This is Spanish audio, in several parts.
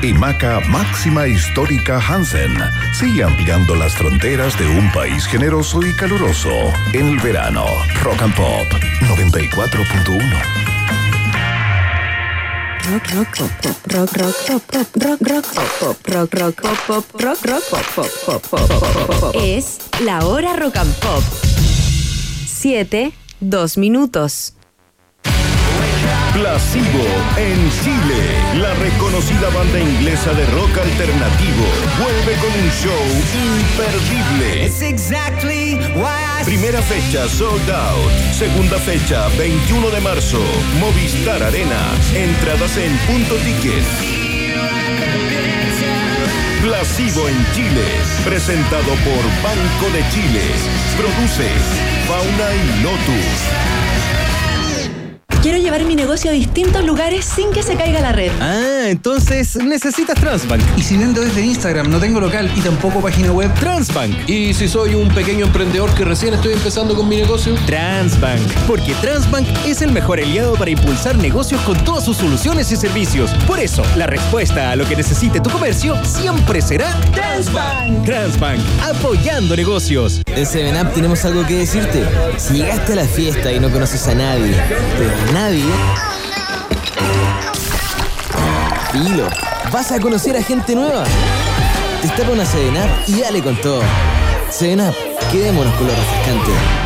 pequeña pausa y Maca Máxima Histórica Hansen sigue ampliando las fronteras de un país generoso y caluroso en el verano. Rock and Pop 94.1. Rock, rock, pop, pop, rock, rock, pop, pop, rock, rock, pop, pop, rock, rock, pop, pop, rock, rock, pop, pop, pop. Es la hora rock and pop. Siete, dos minutos. Placebo en Chile. La reconocida banda inglesa de rock alternativo vuelve con un show imperdible. It's exactly why I Primera fecha sold out. Segunda fecha 21 de marzo. Movistar Arena. Entradas en punto ticket. Placebo en Chile. Presentado por Banco de Chile. Produce Fauna y Lotus. Quiero llevar mi negocio a distintos lugares sin que se caiga la red. Ah, entonces necesitas Transbank. Y si vendo desde Instagram, no tengo local y tampoco página web. Transbank. Y si soy un pequeño emprendedor que recién estoy empezando con mi negocio, Transbank. Porque Transbank es el mejor aliado para impulsar negocios con todas sus soluciones y servicios. Por eso, la respuesta a lo que necesite tu comercio siempre será Transbank. Transbank, apoyando negocios. En 7up tenemos algo que decirte. Si llegaste a la fiesta y no conoces a nadie, pero a nadie. Vas a conocer a gente nueva. Destapa una 7up y dale con todo. 7up, quedémonos con lo refrescante.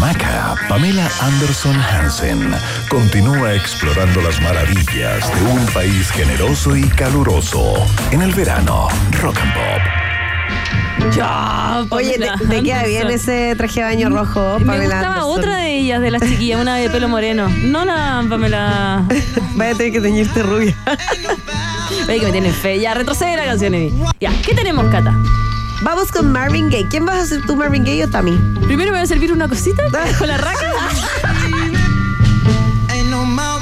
Maca, Pamela Anderson Hansen, continúa explorando las maravillas de un país generoso y caluroso en el verano. Rock and Pop. Ya, Oye, te, te queda bien ese traje de baño rojo, Me Pamela gustaba Anderson. otra de ellas, de las chiquillas, una de pelo moreno. No la Pamela. Vaya a tener que teñirte rubia. Oye, que me tienen fe. Ya, retrocede la canción, Emi. Ya, ¿qué tenemos, Cata? Vamos con Marvin Gaye. ¿Quién vas a ser tú, Marvin Gaye o Tami? Primero me voy a servir una cosita con la raca. no mountain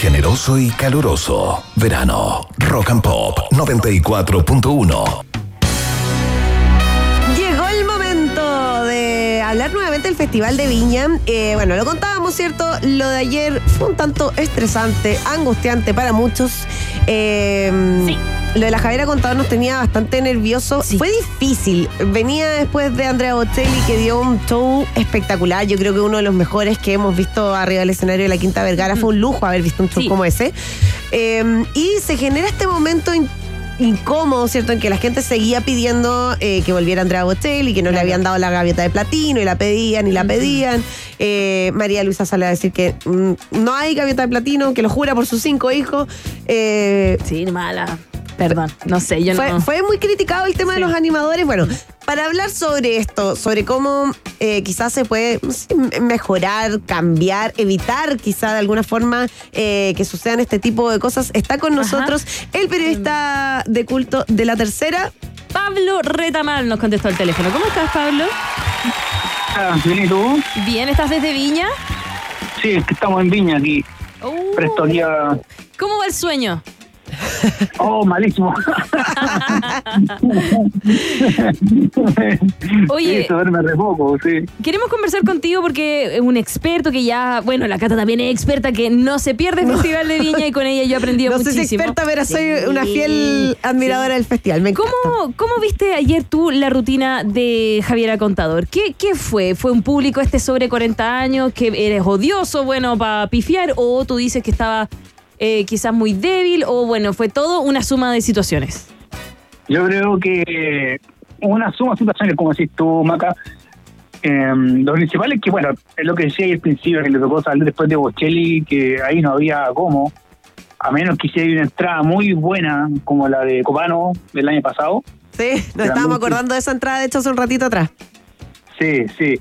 generoso y caluroso. Verano. Rock and Pop 94.1. Llegó el momento de hablar nuevamente del Festival de Viña. Eh, bueno, lo contábamos, ¿cierto? Lo de ayer fue un tanto estresante, angustiante para muchos. Eh, Lo de la Javiera Contador nos tenía bastante nervioso. Fue difícil. Venía después de Andrea Bocelli que dio un show espectacular. Yo creo que uno de los mejores que hemos visto arriba del escenario de la Quinta Vergara. Fue un lujo haber visto un show como ese. Eh, y se genera este momento in- incómodo, ¿cierto? En que la gente seguía pidiendo eh, que volviera Andrea Bocelli, que no le habían dado la gaviota de platino y la pedían y la pedían. Eh, María Luisa sale a decir que mm, no hay gaviota de platino, que lo jura por sus cinco hijos. Eh, sí, mala. Perdón, no sé, yo fue, no. Fue muy criticado el tema de los animadores. Bueno, para hablar sobre esto, sobre cómo eh, quizás se puede no sé, m- mejorar, cambiar, evitar quizá de alguna forma eh, que sucedan este tipo de cosas, está con nosotros el periodista de culto de la tercera. Pablo Retamal nos contestó al teléfono. ¿Cómo estás, Pablo? Bien, ¿y tú? Bien, ¿estás desde Viña? Sí, es que estamos en Viña aquí. Presto aquí a... ¿Cómo va el sueño? Oh, malísimo. Oye. Sí, se duerme re poco, sí. Queremos conversar contigo porque un experto que ya, bueno, la Cata también es experta, que no se pierde el Festival de Viña y con ella yo he aprendido No muchísimo. si experta, pero soy una fiel admiradora del festival. Me encanta. ¿Cómo, ¿Cómo viste ayer tú la rutina de Javiera Contador? ¿Qué, ¿Qué fue? ¿Fue un público este sobre 40 años que eres odioso, bueno, para pifiar? ¿O tú dices que estaba eh, quizás muy débil? ¿O bueno, fue todo una suma de situaciones? Yo creo que una suma de situaciones, como decís tú, Maca, eh, lo principal es que, bueno, es lo que decía ahí al principio, que le tocó salir después de Bocelli, que ahí no había cómo, a menos que hiciera una entrada muy buena, como la de Copano del año pasado. Sí, nos estábamos acordando de esa entrada, de hecho, hace un ratito atrás. Sí, sí.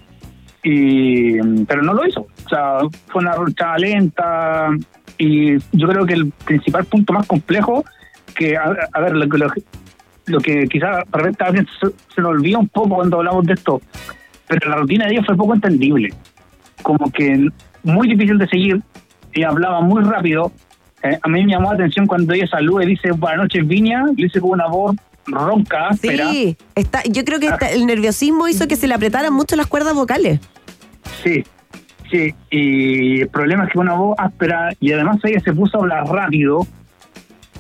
Y, pero no lo hizo. O sea, fue una ruta lenta. Y yo creo que el principal punto más complejo, que, a, a ver, lo, que- lo, que- lo que quizás a se, se nos olvida un poco cuando hablamos de esto, pero la rutina de ella fue poco entendible. Como que muy difícil de seguir. Ella hablaba muy rápido. Eh, a mí me llamó la atención cuando ella saluda y dice buenas noches, Viña. Lo dice con una voz ronca. Sí, está, yo creo que está- el nerviosismo hizo que se le apretaran mucho las cuerdas vocales. Sí, sí. Y el problema es que una voz áspera y además ella se puso a hablar rápido.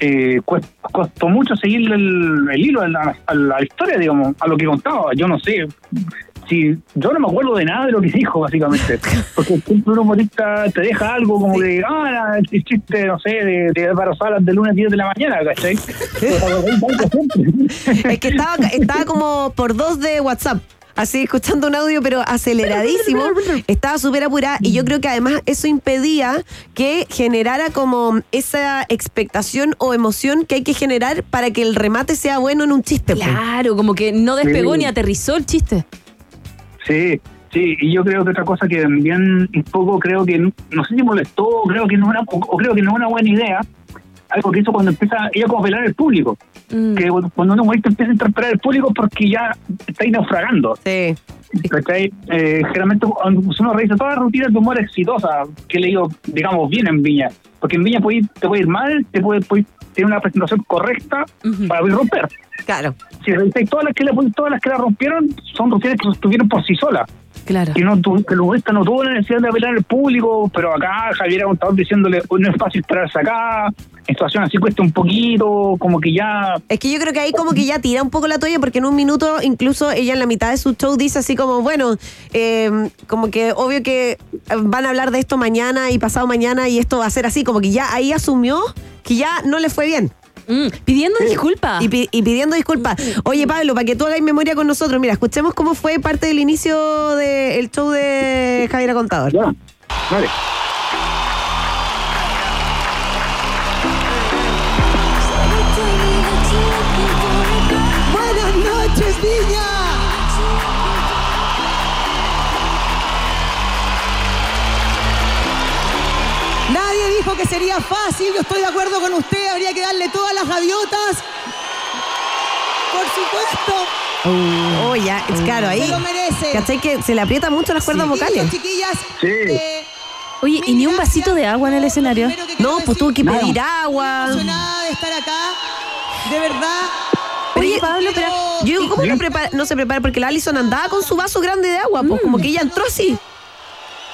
Eh, cuest- costó mucho seguir el, el hilo a la, a la historia, digamos, a lo que contaba. Yo no sé. Si, yo no me acuerdo de nada de lo que dijo, básicamente. Porque siempre un humorista te deja algo como de, ah, el chiste, no sé, de, de Álvaro Salas de lunes a 10 de la mañana, ¿cachai? Es que estaba, estaba como por dos de WhatsApp. Así, escuchando un audio, pero aceleradísimo. Estaba súper apurada. Y yo creo que además eso impedía que generara como esa expectación o emoción que hay que generar para que el remate sea bueno en un chiste. pues. Claro, como que no despegó Sí. ni aterrizó el chiste. Sí, sí, y yo creo que otra cosa que también un poco creo que, no sé si molestó, creo que no una, o, o creo que no es una buena idea, algo que hizo cuando empieza ella como a apelar al público. Que cuando un humorista empieza a interpretar al público porque ya está ahí naufragando. Sí. Eh, generalmente uno revisa todas las rutinas de humor exitosas que he leído, digamos, bien en Viña. Porque en Viña puede ir- te puede ir mal, te puede, puede tener una presentación correcta para poder romper. Claro. Si todas las que la, todas las que la rompieron, son rutinas que sostuvieron por sí solas. Claro. Que, no, que el humorista no tuvo la necesidad de apelar al público, pero acá Javier Contador diciéndole, "Hoy no es fácil pararse acá, en situación así cuesta un poquito, como que ya... Es que yo creo que ahí como que ya tira un poco la toalla porque en un minuto incluso ella en la mitad de su show dice así como, bueno, eh, como que obvio que van a hablar de esto mañana y pasado mañana y esto va a ser así, como que ya ahí asumió que ya no le fue bien. Pidiendo disculpas. Y, pi- y pidiendo disculpas. Oye, Pablo, para que tú hagas memoria con nosotros, mira, escuchemos cómo fue parte del inicio del show de Javier Contador. Vale. Dijo que sería fácil, yo estoy de acuerdo con usted, habría que darle todas las gaviotas. Por supuesto. Oh, ya, es claro, ahí. Se lo merece. ¿Cachai? Que se le aprietan mucho las cuerdas Chiquillos, vocales. Chiquillas, Sí. eh, Oye, ¿y ni un vasito de agua en el escenario? No, pues tuvo que pedir agua. emocionada de estar acá. De verdad. Oye, Pablo, pero yo digo, ¿cómo no, prepara- no se prepara? Porque la Alison andaba con su vaso grande de agua, pues como que ella entró así.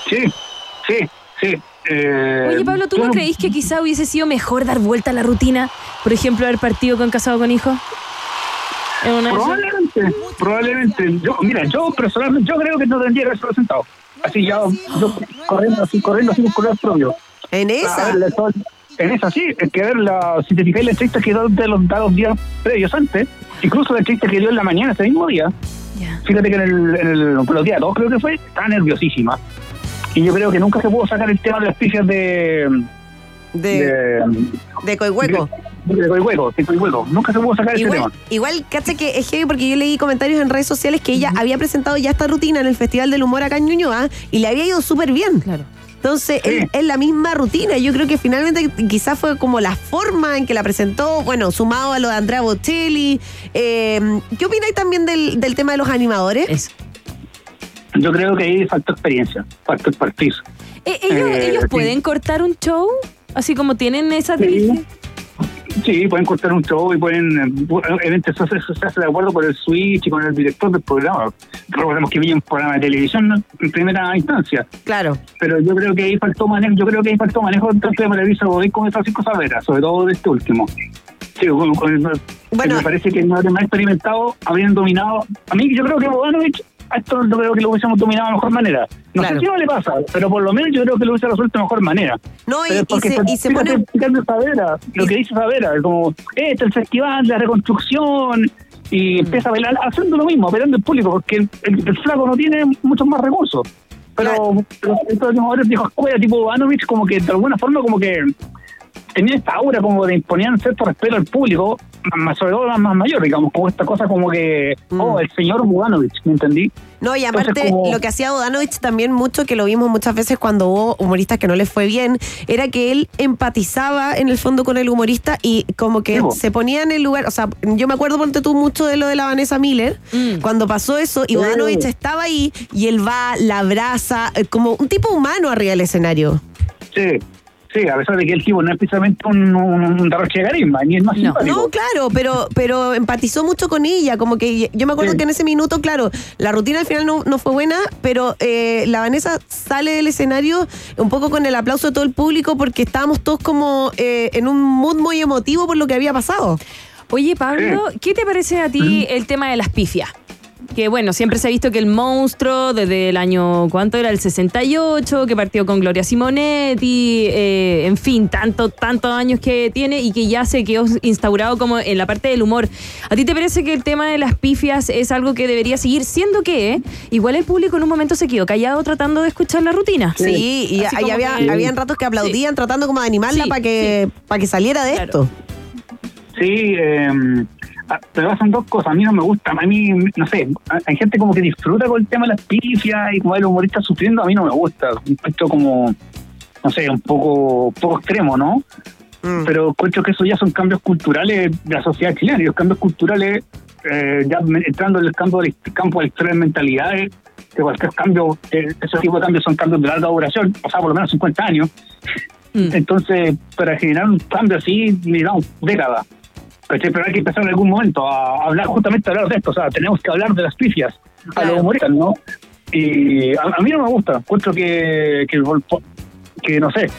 Sí, sí, sí. Eh, Oye, Pablo, ¿tú yo no creís que quizá hubiese sido mejor dar vuelta a la rutina? Por ejemplo, haber partido con casado con hijo. Probablemente, probablemente. Yo, mira, yo personalmente, yo creo que no tendría que haberse presentado. Así ya, yo corriendo así, corriendo así color propio. En esa. en esa sí, es que a ver, la, si te fijas la entrevista que dio de los, de los días previos antes, incluso la entrevista que dio en la mañana ese mismo día, fíjate que en, el, en el- los días dos creo que fue, estaba nerviosísima. Y yo creo que nunca se pudo sacar el tema de las pifias de... De, de Coihueco. De, de Coihueco, de Coihueco. Nunca se pudo sacar ese tema. igual, cacha que es heavy porque yo leí comentarios en redes sociales que ella había presentado ya esta rutina en el Festival del Humor acá en Ñuñoa y le había ido súper bien. Entonces, es, es la misma rutina. Yo creo que finalmente quizás fue como la forma en que la presentó, bueno, sumado a lo de Andrea Bocelli. Eh, ¿Qué opináis también del, del tema de los animadores? Yo creo que ahí faltó experiencia, faltó expertise. Eh, ¿Ellos, Eh, ellos sí. pueden cortar un show? Así como tienen esa triste. Sí, pueden cortar un show y pueden. eh, Obviamente, eso, se- eso se hace de acuerdo con el switch y con el director del programa. Recordemos que viene un programa de televisión ¿no? en primera instancia. Claro. Pero yo creo que ahí faltó manejo, yo creo que ahí faltó manejo tanto de Maravilla Godoy como de Francisco Savera, sobre todo de este último. Sí, con- con- me parece que no más experimentado, habrían dominado. A mí, yo creo que Bodanovich, a esto no creo que lo hubiésemos dominado de mejor manera. No Claro. sé si no le pasa, pero por lo menos yo creo que lo hubiese resuelto de mejor manera. No, y- y se- está- y se pone- Savera, lo que dice Savera, como, este el festival, la reconstrucción, y Mm. empieza a bailar haciendo lo mismo, apelando al público, porque el, el- el flaco no tiene muchos más recursos. Pero, pero estos animadores viejos escuela, tipo Bodanovich, como que de alguna forma, como que tenían esta aura como de imponían cierto respeto al público, más, sobre todo más, más mayor, digamos, como esta cosa como que, oh, el señor Bodanovich, ¿me entendí? No, y Entonces, aparte, como- lo que hacía Bodanovich también mucho, que lo vimos muchas veces cuando hubo humoristas que no les fue bien, era que él empatizaba en el fondo con el humorista y como que se ponía en el lugar. O sea, yo me acuerdo, ponte tú, mucho de lo de la Vanessa Miller, cuando pasó eso, y Sí. Bodanovich estaba ahí y él va, la abraza, como un tipo humano arriba del escenario. Sí, sí, a pesar de que el tipo no es precisamente un, un, un derroche de carisma, ni es más simpático. No, claro, pero, pero empatizó mucho con ella, como que yo me acuerdo Sí. que en ese minuto, claro, la rutina al final no, no fue buena, pero eh, la Vanessa sale del escenario un poco con el aplauso de todo el público porque estábamos todos como eh, en un mood muy emotivo por lo que había pasado. Oye, Pablo, ¿qué te parece a ti el tema de las pifias? Que bueno, siempre se ha visto que el monstruo desde el año, ¿cuánto era? El 68, que partió con Gloria Simonetti, eh, en fin, tanto, tantos años que tiene y que ya se quedó instaurado como en la parte del humor. ¿A ti te parece que el tema de las pifias es algo que debería seguir siendo que eh, igual el público en un momento se quedó callado tratando de escuchar la rutina? Sí, y ahí había, que- habían ratos que aplaudían tratando como de animarla Sí, para que, para que saliera de esto. Sí, eh, pero pasan dos cosas. A mí no me gusta. A mí, no sé, hay- gente como que disfruta con el tema de las pifias y como el humorista sufriendo. A mí no me gusta. Encuentro como, no sé, un poco, poco extremo, ¿no? Pero encuentro que eso ya son cambios culturales de la sociedad chilena. Y los cambios culturales, eh, ya entrando en el campo del campo de las historias de mentalidades, que cualquier cambio, eh, ese tipo de cambios son cambios de larga duración, o sea, por lo menos 50 años. Entonces, para generar un cambio así, digamos, décadas. Pero hay que empezar en algún momento a hablar, justamente a hablar de esto. O sea, tenemos que hablar de las pifias a los humoristas, ¿no? Y a, a mí no me gusta. Encuentro que, que, no sé, eh,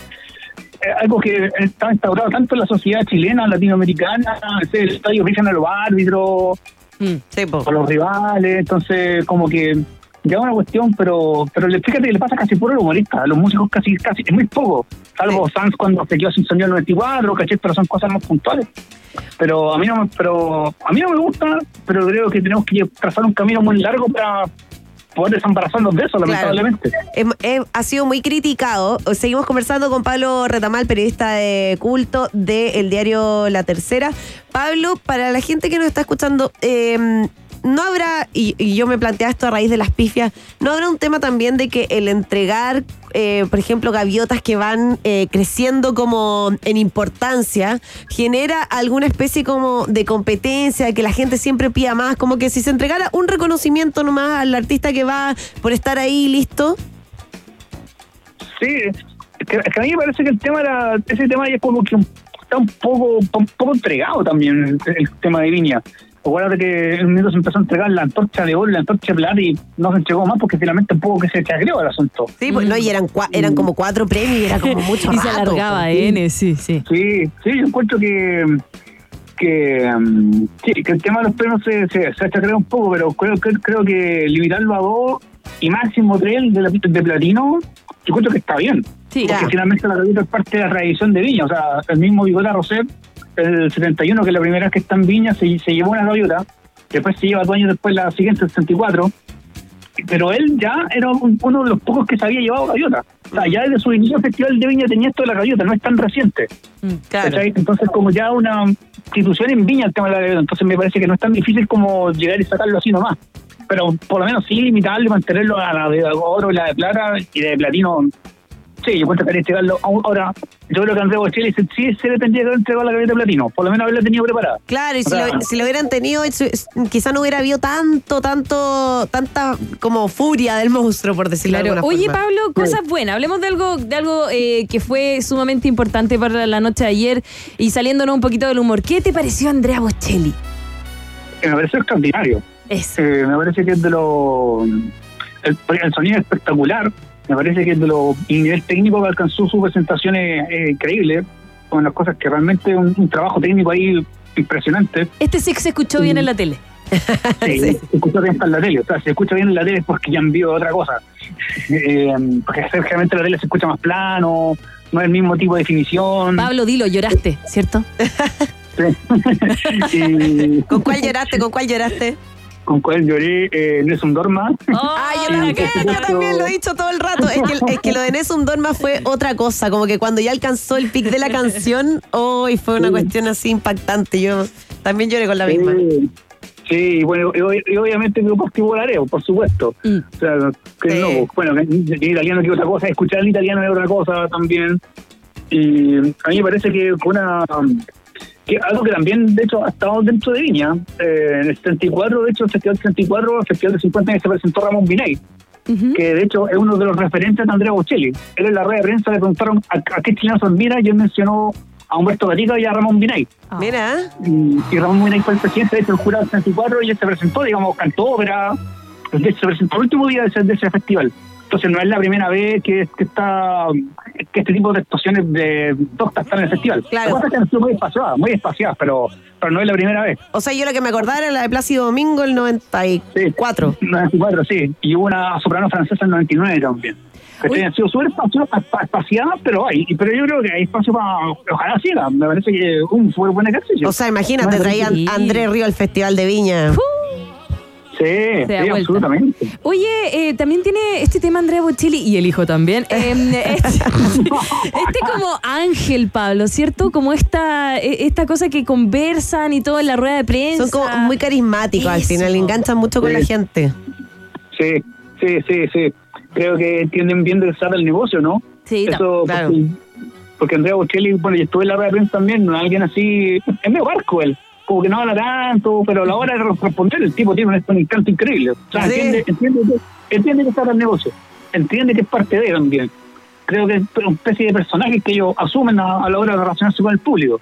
algo que está instaurado tanto en la sociedad chilena, latinoamericana, el estadio pifian a los árbitros, a los rivales, entonces como que ya una cuestión, pero pero fíjate que le pasa casi puro al humorista, a los músicos casi, casi, es muy poco, salvo Sanz cuando se quedó sin sonido en el 94, ¿cachai? Pero son cosas más puntuales. Pero a mí no me, pero a mí no me gusta, pero creo que tenemos que trazar un camino muy largo para poder desembarazarnos de eso, lamentablemente. Em- em, ha sido muy criticado. Seguimos conversando con Pablo Retamal, periodista de culto del diario La Tercera. Pablo, para la gente que nos está escuchando, em, no habrá, y, y yo me planteaba esto a raíz de las pifias, no habrá un tema también de que el entregar, eh, por ejemplo, gaviotas que van eh, creciendo como en importancia, genera alguna especie como de competencia, que la gente siempre pida más, como que si se entregara un reconocimiento nomás al artista que va por estar ahí listo. Sí, que, a mí me parece que el tema era, ese tema ya es como que está un poco, un poco entregado también el, el tema de Viña. Acuérdate que en un minuto se empezó a entregar la antorcha de oro la antorcha de plata y no se entregó más porque finalmente un poco que se chagreó el asunto. Sí, pues no, y eran, cua- eran como cuatro premios y era como mucho Y se alargaba pues. N, sí, sí. Sí, sí, yo encuentro que que, mm, sí, que el tema de los premios se, se, se chacrea un poco, pero creo, creo, creo que limitarlo a dos y máximo tres de, la- de platino, yo encuentro que está bien. Sí, porque ya. finalmente la gaviota es parte de la tradición de Viña. O sea, el mismo Bigota Roset, el 71, que es la primera vez que está en Viña, se, se llevó una gaviota. Después se lleva dos años después la siguiente, el 64. Pero él ya era un- uno de los pocos que se había llevado gaviota. O sea, ya desde su inicio Festival de Viña tenía esto de la gaviota, no es tan reciente. Claro. ¿cachai? Entonces, como ya una institución en Viña el tema de la gaviota, entonces me parece que no es tan difícil como llegar y sacarlo así nomás. Pero por lo menos sí limitarlo y mantenerlo a la de oro y la de plata y de platino. Sí, yo cuento que entregarlo. Ahora, yo creo que Andrés Bocelli sí, se le tendría que haber entregado la gaviota de platino, por lo menos haberla tenido preparada. Claro, y si, lo, si lo hubieran tenido, quizá no hubiera habido tanto, tanto, tanta como furia del monstruo, por decirlo de alguna Oye, forma. Pablo, cosas buenas. Hablemos de algo, de algo eh, que fue sumamente importante para la noche de ayer y saliéndonos un poquito del humor. ¿Qué te pareció Andrea Bocelli? que me parece extraordinario. Eso. Eh, me parece que es de lo. El, el sonido es espectacular. Me parece que de lo. El nivel técnico que alcanzó su presentación es, es increíble. Con las cosas que realmente un, un trabajo técnico ahí impresionante. Este sí que se escuchó bien en la tele. Sí, Se escucha bien en la tele. O sea, se escucha bien en la tele es porque ya han visto otra cosa. Eh, porque generalmente la tele se escucha más plano, no es el mismo tipo de definición. Pablo, dilo, lloraste, ¿cierto? Y- ¿Con cuál lloraste? ¿Con cuál lloraste? Con cuál lloré eh, Nelson Dorma. Ah, yo, lo- Y, por yo también lo he dicho todo el rato. Es que, es que lo de Nessun Dorma fue otra cosa. Como que cuando ya alcanzó el pic de la canción, hoy fue una cuestión así impactante. Yo también lloré con la misma. Sí, bueno, y, ob- y obviamente que positivo volareo, por supuesto. O sea, que Sí. no, bueno, que en italiano que es otra cosa, escuchar el italiano es otra cosa también. Y a mí me parece que fue una que algo que también, de hecho, ha estado dentro de Viña. Eh, en el 74, de hecho, el Festival 74, el Festival de 50 años se presentó Ramón Biney, que de hecho es uno de los referentes de Andrea Bocelli. Él en la red de prensa le preguntaron a, a qué chileno se admira y él mencionó a Humberto Gatica y a Ramón Biney. Mira. Y, y Ramón Biney fue el presidente de hecho, el jurado del 64 y él se presentó, digamos, cantó ópera. De hecho, se presentó el último día de ese, de ese festival. Entonces no es la primera vez que, que está que este tipo de actuaciones de doctas están en el festival. Claro. Lo que pasa es que han sido muy espaciadas, muy espaciadas, pero, pero no es la primera vez. O sea, yo lo que me acordaba era la de Plácido Domingo, el 94. 94, sí. Y hubo una soprano francesa en el 99 también. Que han sido súper espaciadas, pero hay. Pero yo creo que hay espacio para. Ojalá siga. Me parece que un fue buen ejercicio. O sea, imagínate, traían a Andrés Río al Festival de Viña. Sí, sí, absolutamente. Oye, eh, también tiene este tema Andrea Bocelli y el hijo también. eh, este, este como ángel, Pablo, ¿cierto? Como esta, eh, esta cosa que conversan y todo en la rueda de prensa. Son como muy carismáticos al Eso. final, enganchan mucho con Sí. la gente. Sí, sí, sí, sí. Creo que entienden bien de usar el negocio, ¿no? Sí, Eso, claro. porque, porque Andrea Bocelli, bueno, yo estuve en la rueda de prensa también, ¿no? alguien así, es medio barco él, como que no habla tanto, pero a la hora de responder el tipo tiene un, encanto increíble. O sea, Sí. entiende, entiende, que- entiende que está en el negocio, entiende que es parte de él también. Creo que es una especie de personajes que ellos asumen a, a la hora de relacionarse con el público.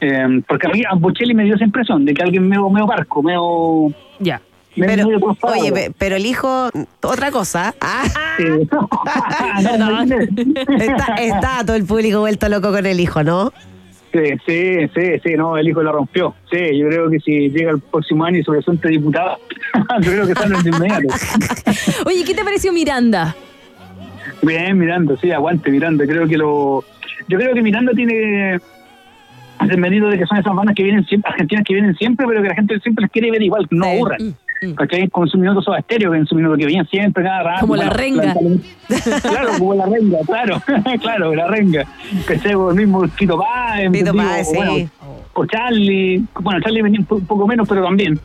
Eh, porque a mí a Bocelli me dio esa impresión de que alguien medio, medio barco, medio... Ya. Pero, oye, pe- pero el hijo, otra cosa. Ah, Sí. No, no, no. está, está todo el público vuelto loco con el hijo, ¿no? Sí, sí, sí, sí, no, el hijo lo rompió. Sí, yo creo que si llega el próximo año y se presenta diputado, yo creo que sale de inmediato. Oye, ¿qué te pareció Miranda? Bien, Miranda, sí, aguante Miranda. Creo que lo. Yo creo que Miranda tiene el mérito de que son esas bandas que vienen siempre, argentinas que vienen siempre, pero que la gente siempre las quiere ver igual, que no aburran. ¿Cachai? Con su minuto Soda Stereo, que en su minuto que venían siempre, cada rato. Como la renga. Claro, como la renga, claro, claro, la renga. ¿Cachai? O el mismo Tito Páez, Tito Páez, sí. bueno, o Charlie, bueno, Charlie venía un po- un poco menos, pero también.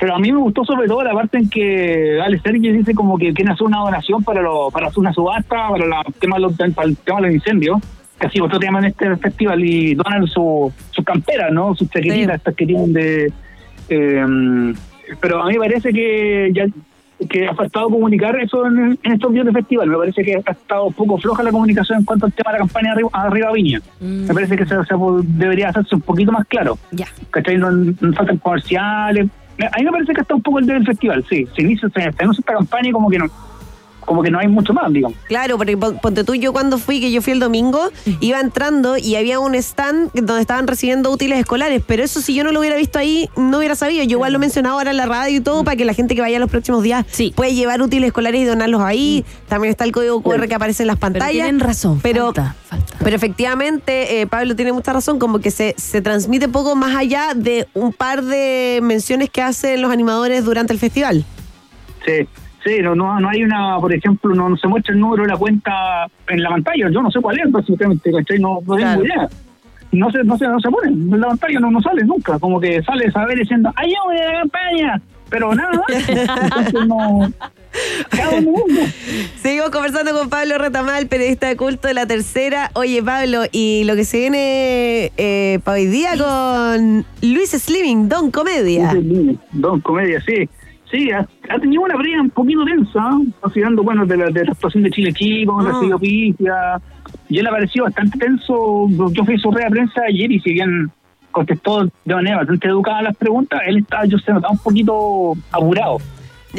Pero a mí me gustó sobre todo la parte en que Alex Sergi dice como que quiere hacer una donación para lo, para hacer una subasta, para, la, tema los, para el tema de los incendios, que así otro tema en este festival, y donan su, sus camperas, ¿no? Sus chaquetitas, estas que tienen de... eh, pero a mí me parece que ya que ha faltado comunicar eso en, en estos días de festival. Me parece que ha estado un poco floja la comunicación en cuanto al tema de la campaña arriba, arriba Viña. Me parece que se, se debería hacerse un poquito más claro. Ya. ¿Cachai? No, no faltan comerciales. A mí me parece que está un poco el día del festival, sí. Se inicia, se, se esta campaña y como que no como que no hay mucho más, digamos. Claro, porque pon- ponte tú, yo cuando fui, que yo fui el domingo, iba entrando y había un stand donde estaban recibiendo útiles escolares, pero eso si yo no lo hubiera visto ahí, no hubiera sabido. Yo igual lo mencionaba ahora en la radio y todo, para que la gente que vaya los próximos días puede llevar útiles escolares y donarlos ahí. También está el código QR que aparece en las pantallas. tienen razón, Pero, pero efectivamente, eh, Pablo tiene mucha razón, como que se, se transmite poco más allá de un par de menciones que hacen los animadores durante el festival. Sí, sí, no, no, hay una, por ejemplo, no, no se muestra el número de la cuenta en la pantalla. Yo no sé cuál es, básicamente, ¿cachai? No, no tengo idea. No se, no, se, no se pone, en la pantalla no, no sale nunca. Como que sale saber diciendo, ¡ayúdame a la campaña! Pero nada, entonces no. Seguimos conversando con Pablo Retamal, periodista de culto de la tercera. Oye, Pablo, y lo que se viene eh, para hoy día con Luis Slimming, Don Comedia. Don Comedia, sí. Sí, ha, ha tenido una previa un poquito tensa, ¿eh? considerando, bueno, de la, de la actuación de Chile Chico, Ah. recibió pifia, y él ha parecido bastante tenso. Yo fui a su rueda de prensa ayer y si bien contestó de manera bastante educada las preguntas, él estaba, yo se notaba un poquito apurado.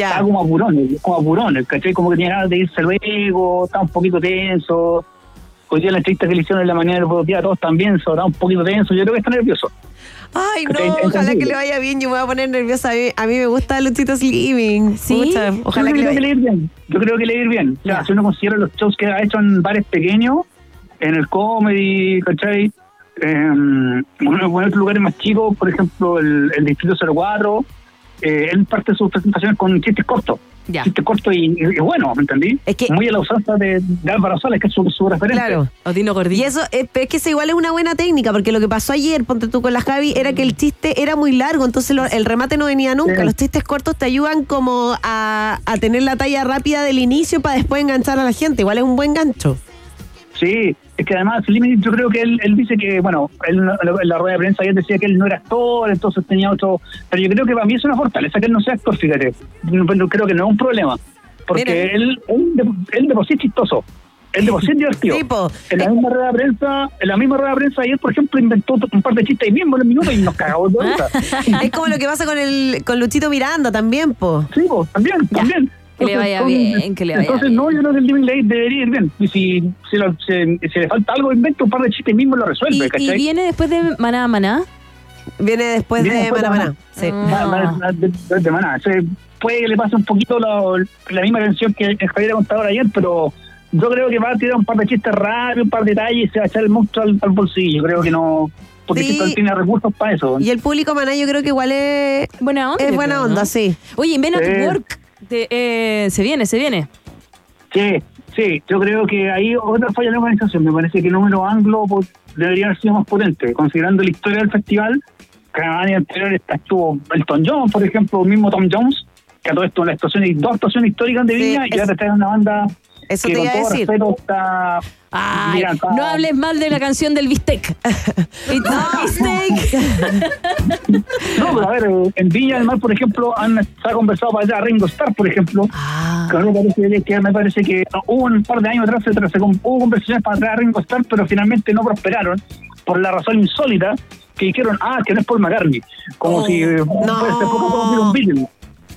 Estaba como apurón, como apurón, ¿cachai? Como que tenía ganas de irse luego, estaba un poquito tenso. Hoy día la entrevista que le hicieron en la mañana del día todos también, so, estaba un poquito tenso, yo creo que está nervioso. Ay, no, ojalá que le vaya bien. Yo me voy a poner nerviosa. A mí, a mí me gusta Luchito Slimming. Sí. Pucha, ojalá yo que le creo vaya le va a ir bien. Yo creo que le va a ir bien. O sea, si uno considera los shows que ha hecho en bares pequeños, en el comedy, ¿cachai? En, bueno, en otros lugares más chicos, por ejemplo, el, el Distrito 04, eh, él parte de sus presentaciones con chistes cortos. Ya. Chistes cortos y, y- y bueno, ¿me entendí? Muy a la usanza de, de Álvaro Sales, que es su, su referente. Claro. Y eso, eh, es que eso igual es una buena técnica, porque lo que pasó ayer, ponte tú con la Javi, era que el chiste era muy largo, entonces lo- el remate no venía nunca. Sí. Los chistes cortos te ayudan como a, a tener la talla rápida del inicio para después enganchar a la gente. Igual es un buen gancho. Sí, es que además yo creo que él, él dice que, bueno, él en la- rueda de prensa ayer decía que él no era actor, entonces tenía otro... Pero yo creo que para mí es una fortaleza que él no sea actor, fíjate. No, pero creo que no es un problema. Porque Mira. él, él, de, él de por sí es chistoso. Él de por sí es divertido. En la misma rueda de prensa, en la misma rueda de prensa ayer, por ejemplo, inventó un par de chistes ahí mismo en el minuto y nos cagamos de risa. es como lo que pasa con el con Luchito Miranda también, po. Sí, po, también, también. Que le vaya bien, que le vaya Entonces, no, yo creo que el Living Late debería ir bien. Y si, si, lo- si- si le falta algo, inventa un par de chistes y mismo lo resuelve, ¿Y, y viene después de Maná Maná? Viene después Viene de después Maná de Maná. Sí. Ah. De, de- de Maná. Se- puede que le pase un poquito lo- la misma tensión que Javier Contador ayer, pero yo creo que va a tirar un par de chistes rápidos, un par de detalles y se va a echar el monstruo al, al bolsillo. Creo que no. Porque Sí. tiene recursos para eso. Y el público maná yo creo que igual es buena onda. Es buena creo, onda, ¿no? sí. Oye, Men at Sí. Work, de- eh, se viene, se viene. Sí, sí, yo creo que ahí otra falla de la organización. Me parece que el número anglo debería haber sido más potente, considerando la historia del festival. Que en años anteriores estuvo Elton John, por ejemplo, mismo Tom Jones, que a todo esto, la actuación, dos actuaciones históricas de Sí, Viña, y ahora trae una banda Eso que te iba a decir. está... Ay, mira, está- no hables mal de la canción del bistec. It's bistec. No, pero a ver, eh, en Viña del Mar, por ejemplo, han, se ha conversado para allá Ringo Starr, por ejemplo. Ah. Que me parece que, me parece que hubo un par de años atrás, se, se- hubo conversaciones para traer a Ringo Starr, pero finalmente no prosperaron por la razón insólita que dijeron, ah, que no es Paul McCartney. Como si eh, fuese poco conocido un Beatle.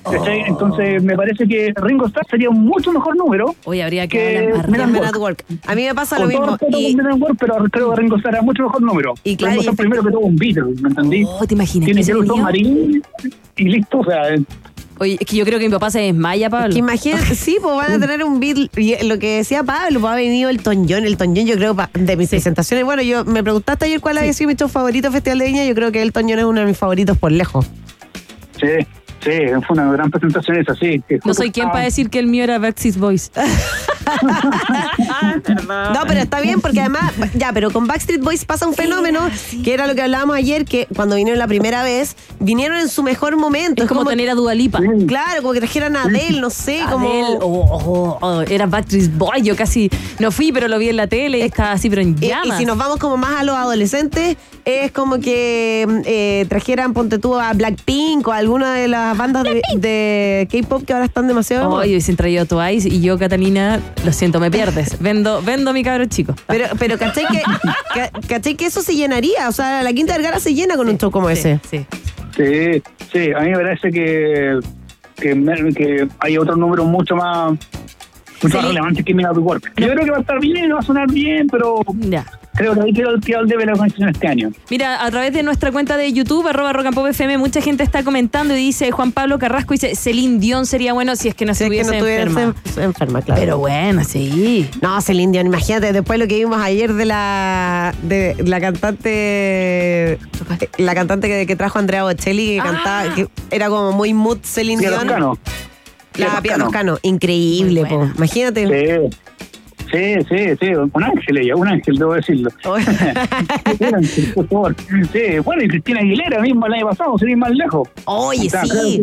¿Cachai? Entonces, me parece que Ringo Starr sería un mucho mejor número Hoy habría que que hablar Men at Work. A mí me pasa lo Con mismo. Y, con Men at Work, pero creo que Ringo Starr era mucho mejor número. Y claro, Ringo y Starr primero que todo un Beatle, ¿me entendí? Oh, ¿te imaginas? Tiene que un marín y listo, o sea... Oye, es que yo creo que mi papá se desmaya, Pablo. que imagínate, sí, pues van a tener un beat. Y lo que decía Pablo, pues ha venido el Toñón. El Toñón, yo creo, de mis presentaciones. Bueno, yo me preguntaste ayer cuál había sido mi show favorito Festival de Viña. Yo creo que el Toñón es uno de mis favoritos por lejos. Sí, sí, fue una gran presentación esa, sí. que No soy quien estaba- para decir que el mío era Backstreet Boys. No, pero está bien porque además, ya, pero con Backstreet Boys pasa un fenómeno que era lo que hablábamos ayer, que cuando vinieron la primera vez, vinieron en su mejor momento. Es como tener a Dualipa. Claro, como que trajeran a Adele, no sé, como... Adele, oh, oh, oh, era Backstreet Boy. Yo casi no fui, pero lo vi en la tele y estaba así, pero en Y, y llamas. si nos vamos como más a los adolescentes, es como que eh, trajeran, ponte tú, a Blackpink o a alguna de las bandas de, de K-pop que ahora están demasiado. Hoy hubiesen traído Twice y yo, Catalina, lo siento, me pierdes. Vendo, vendo a mi cabro chico. Pero, pero ¿cachai que, ca- ¿cachai que eso se llenaría? O sea, la Quinta Vergara se llena con un show como ese. Sí. Sí, sí, a mí me parece que, que, hay otro número mucho más mucho más relevante que tu Work. Yo creo que va a estar bien, va a sonar bien, pero creo que ahí quedó, el debe de la organización este año. Mira, a través de nuestra cuenta de YouTube, arroba rock FM, mucha gente está comentando y dice Juan Pablo Carrasco, dice Celine Dion sería bueno si es que no se Es que hubiese no estuviera enferma. enfer- enferma, claro. Pero bueno, sí. No, Celine Dion, imagínate, después lo que vimos ayer de la de la cantante la cantante que, que trajo Andrea Bocelli que cantaba que era como muy mood Celine Dion. La Pia Toscano. Toscano, increíble, po. imagínate. Sí. Sí, sí, sí, un ángel ella, un ángel, debo decirlo. un ángel, por favor. Sí, bueno, y Cristina Aguilera mismo el año pasado, sin ir más lejos. Oye, sí.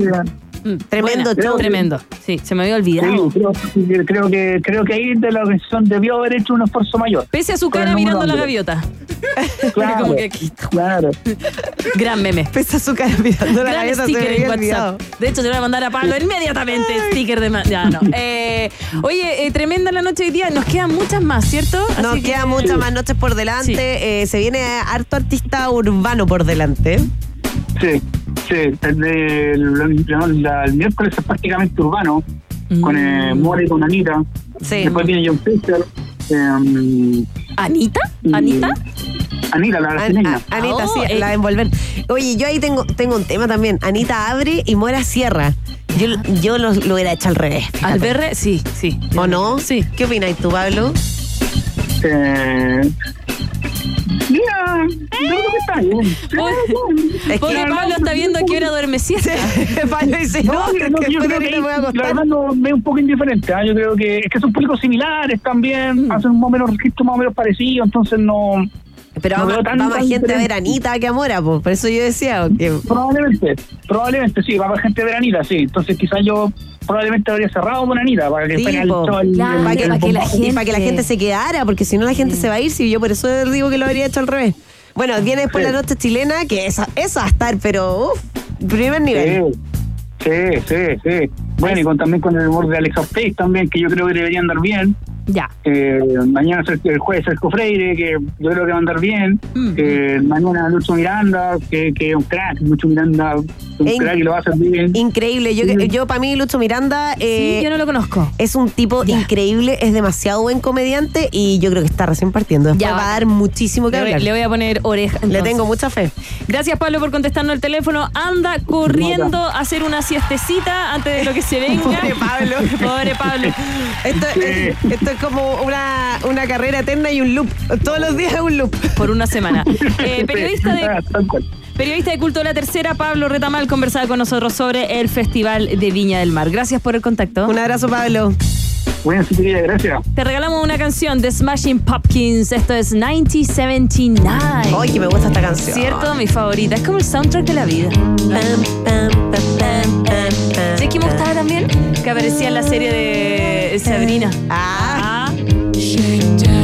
Que- Tremendo Buena, show. Tremendo. Sí, se me había olvidado. Sí, creo, creo que creo que ahí de la organización debió haber hecho un esfuerzo mayor. Pese a su cara mirando la gaviota. Claro, Como que aquí. claro. Gran meme. Pese a su cara mirando la Gran gaviota, se sticker me en WhatsApp. olvidado. De hecho, te voy a mandar a Pablo inmediatamente sticker de Ya, no. Eh, oye, eh, tremenda la noche de hoy día. Nos quedan muchas más, ¿cierto? Nos que- quedan muchas más noches por delante. Eh, se viene harto artista urbano por delante. Sí, sí. El, de- el- el- la- el miércoles es prácticamente urbano, con eh, More y con Anita. Sí. Después viene John Fisher. eh, ¿Anita? y- ¿Anita? Anita, la brasileña. Anita, Oh, sí, eh. la de envolver. Oye, yo ahí tengo, tengo un tema también. Anita abre y Mora cierra. Yo, yo lo, lo hubiera hecho al revés. fíjate. Al berre, sí, sí. ¿O no? Sí. ¿Qué opinas tú, Pablo? Eh, mira, creo que está. Pobre, Pablo está viendo a qué hora duerme. Pablo dice, no, No, que, no, yo creo que que voy a la verdad no, me es un poco indiferente. ¿ah? Yo creo que es que son públicos similares también, hacen más o menos registros más o menos parecidos, entonces no. Pero no va más gente a ver a diferente. Anita que a Mora, po. por eso yo decía que Probablemente, probablemente sí, va a haber gente de Anita, sí. Entonces quizás yo probablemente habría cerrado con Anita para que Sí, el el- Claro, el- para que, el para que la gente, para que la gente se quedara, porque si no la gente se va a ir, si yo por eso digo que lo habría hecho al revés. Bueno, viene después Sí. la noche chilena, que esa, esa va a estar, pero uff, primer nivel. Sí, sí, sí, sí. Bueno, y con, también con el humor de Alexa Face también, que yo creo que debería andar bien. Ya. Eh, mañana es el jueves Sergio Freire, que yo creo que va a andar bien. Mm. Eh, mañana Lucho Miranda, que que es un crack. Lucho Miranda, un In- crack y lo va a hacer bien. Increíble. Yo, yo para mí, Lucho Miranda eh, Sí, yo no lo conozco. es un tipo increíble, es demasiado buen comediante y yo creo que está recién partiendo. Después Ya, va a dar muchísimo que Le hablar. le voy a poner oreja. Le tengo mucha fe. Gracias, Pablo, por contestarnos el teléfono. Anda corriendo a hacer una siestecita antes de lo que se venga. Pobre Pablo. Pobre Pablo. Esto, es, esto es como una, una carrera eterna y un loop. Todos los días es un loop. Por una semana. Eh, periodista de. Periodista de Culto de la Tercera, Pablo Retamal, conversaba con nosotros sobre el Festival de Viña del Mar. Gracias por el contacto. Un abrazo, Pablo. Bueno, sí, querida, gracias. Te regalamos una canción de Smashing Pumpkins. Esto es 1979. Ay, que me gusta esta canción. ¿Cierto? Mi favorita. Es como el soundtrack de la vida. ¿Sabes quién me gustaba también? Que aparecía en la serie de Sabrina. Ah. Ah. Skipping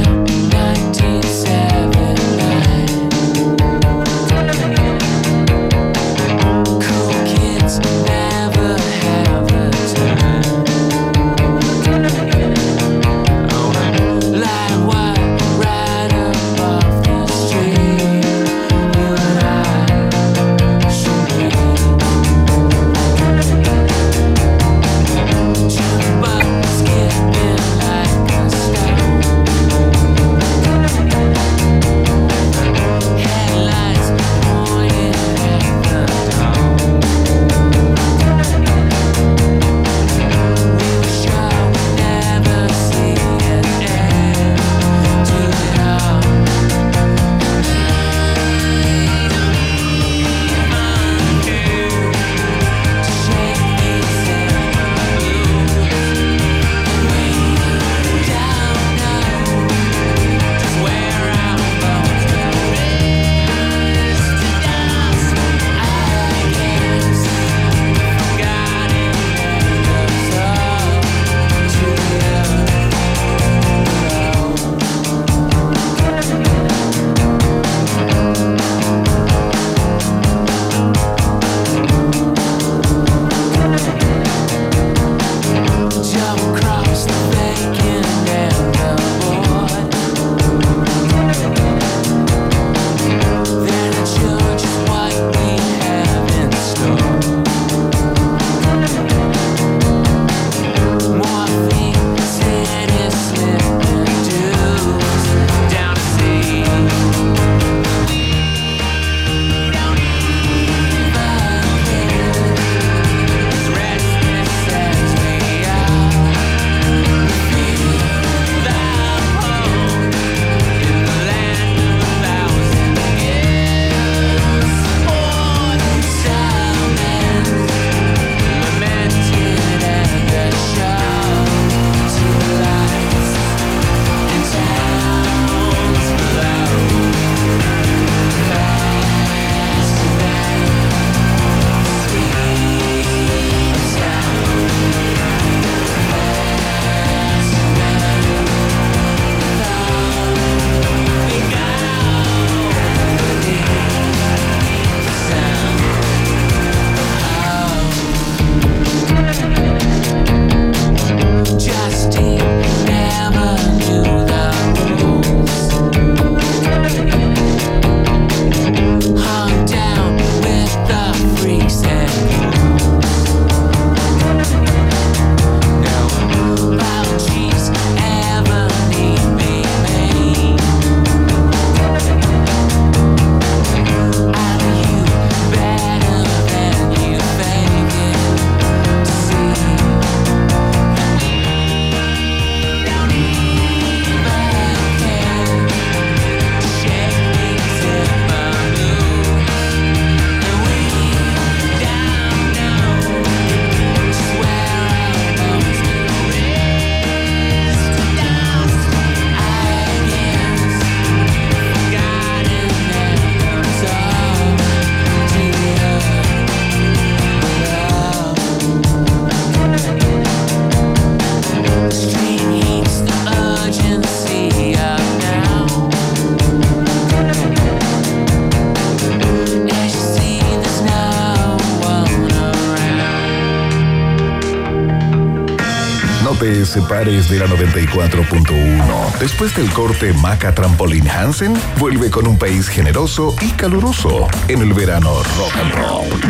separes de la 94.1. Después del corte Maca Trampolin Hansen, vuelve con un país generoso y caluroso en el verano rock and roll.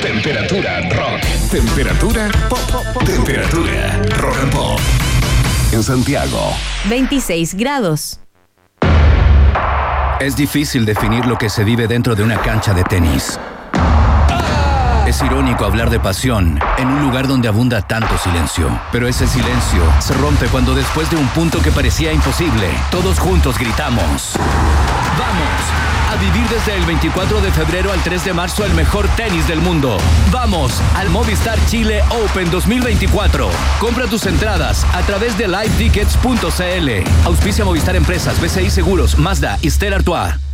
Temperatura rock. Temperatura pop. Temperatura rock and pop. En Santiago. 26 grados. Es difícil definir lo que se vive dentro de una cancha de tenis. Es irónico hablar de pasión en un lugar donde abunda tanto silencio. Pero ese silencio se rompe cuando después de un punto que parecía imposible, todos juntos gritamos. ¡Vamos! A vivir desde el 24 de febrero al 3 de marzo el mejor tenis del mundo. ¡Vamos! Al Movistar Chile Open 2024. Compra tus entradas a través de livetickets.cl. Auspicia Movistar Empresas, BCI Seguros, Mazda y Stella Artois.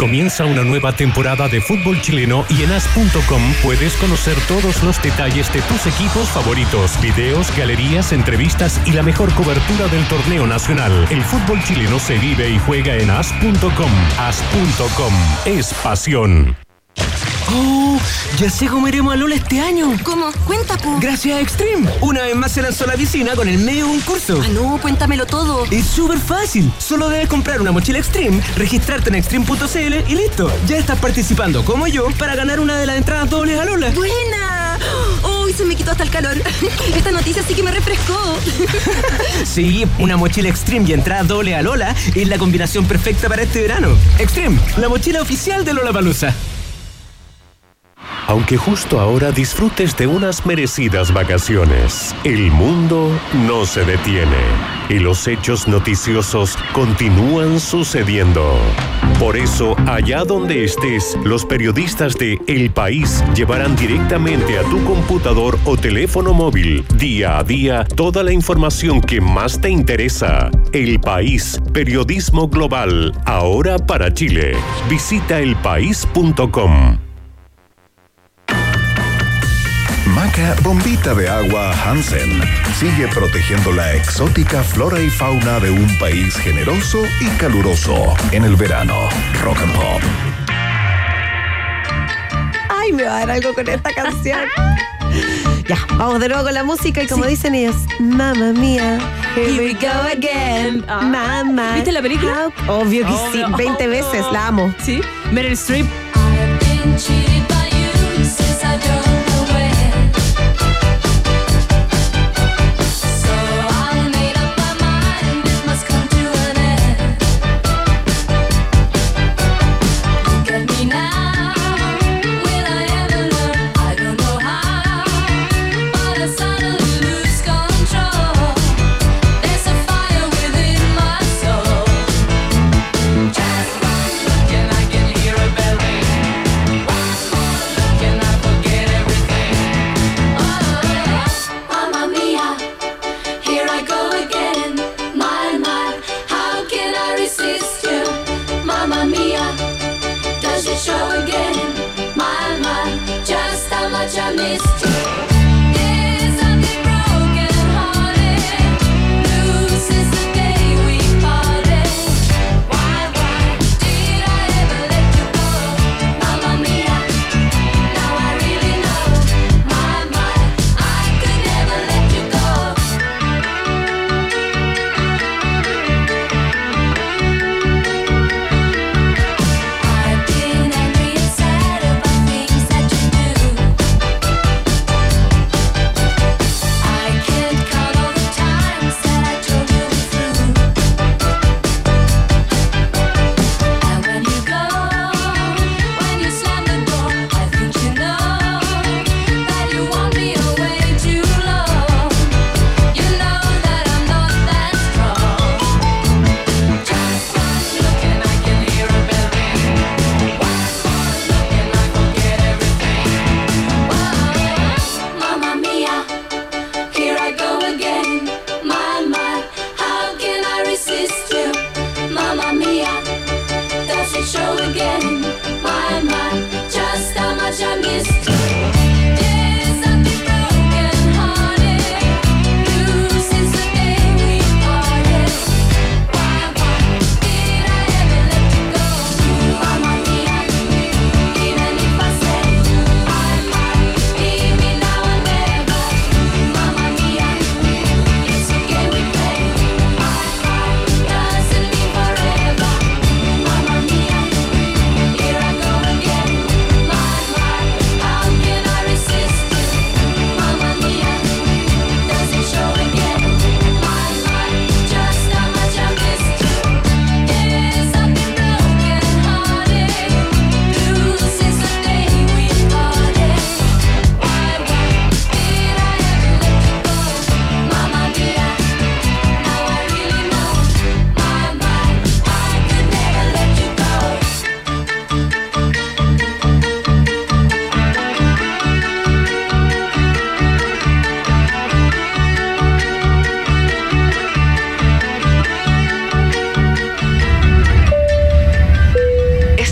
Comienza una nueva temporada de fútbol chileno y en as.com puedes conocer todos los detalles de tus equipos favoritos, videos, galerías, entrevistas y la mejor cobertura del torneo nacional. El fútbol chileno se vive y juega en as.com. As.com es pasión. ¡Oh! Ya sé cómo iremos a Lola este año. ¿Cómo? Cuenta, po. Gracias a Extreme. Una vez más se lanzó la piscina con el medio de un curso. Ah, no, cuéntamelo todo. Es súper fácil. Solo debes comprar una mochila Extreme, registrarte en extreme.cl y listo. Ya estás participando, como yo, para ganar una de las entradas dobles a Lola. ¡Buena! ¡Uy, se me quitó hasta el calor! Esta noticia sí que me refrescó. Sí, una mochila Extreme y entrada doble a Lola es la combinación perfecta para este verano. Extreme, la mochila oficial de Lola Palusa. Aunque justo ahora disfrutes de unas merecidas vacaciones, el mundo no se detiene y los hechos noticiosos continúan sucediendo. Por eso, allá donde estés, los periodistas de El País llevarán directamente a tu computador o teléfono móvil, día a día, toda la información que más te interesa. El País, periodismo global, ahora para Chile. Visita elpaís.com. Maca Bombita de Agua Hansen sigue protegiendo la exótica flora y fauna de un país generoso y caluroso en el verano. Rock and Pop. Ay, me va a dar algo con esta canción. Ya, vamos de nuevo con la música y como dicen ellos, mamá mía. Here we go again. Ah. Mamá. ¿Viste la película? Obvio que sí, Obvio. 20 veces, la amo. Sí. Meryl Streep. One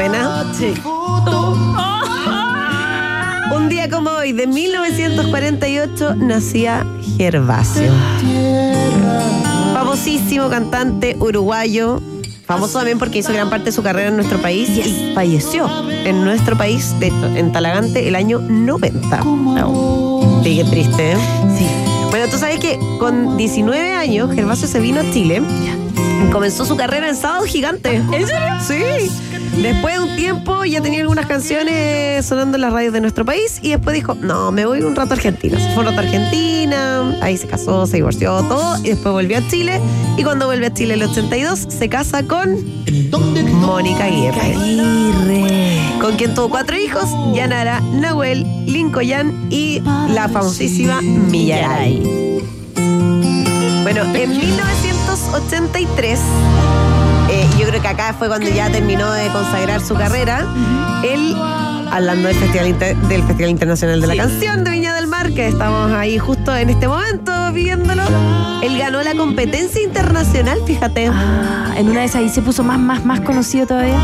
Pena? Un día como hoy, de 1948, nacía Gervasio. Famosísimo cantante uruguayo. Famoso también porque hizo gran parte de su carrera en nuestro país y falleció en nuestro país, de hecho, en Talagante, el año 90. Sí, qué triste, ¿eh? Sí. Bueno, tú sabes que con 19 años, Gervasio se vino a Chile. Comenzó su carrera en Sábado Gigante. ¿En serio? Sí. Después de un tiempo ya tenía algunas canciones sonando en las radios de nuestro país y después dijo, no, me voy un rato a Argentina. Se fue un rato a Argentina, ahí se casó, se divorció, todo, y después volvió a Chile. Y cuando vuelve a Chile el 82, se casa con Mónica Aguirre. Con quien tuvo cuatro hijos, Yanara, Nahuel, Lincoln y la famosísima Millaray. Bueno, en 1983, eh, yo creo que acá fue cuando ya terminó de consagrar su carrera, él, hablando del Festival, Inter- del Festival Internacional de la Canción de Viña del Mar, que estamos ahí justo en este momento viviéndolo, él ganó la competencia internacional, fíjate. Ah, en una de esas ahí se puso más, más, más conocido todavía.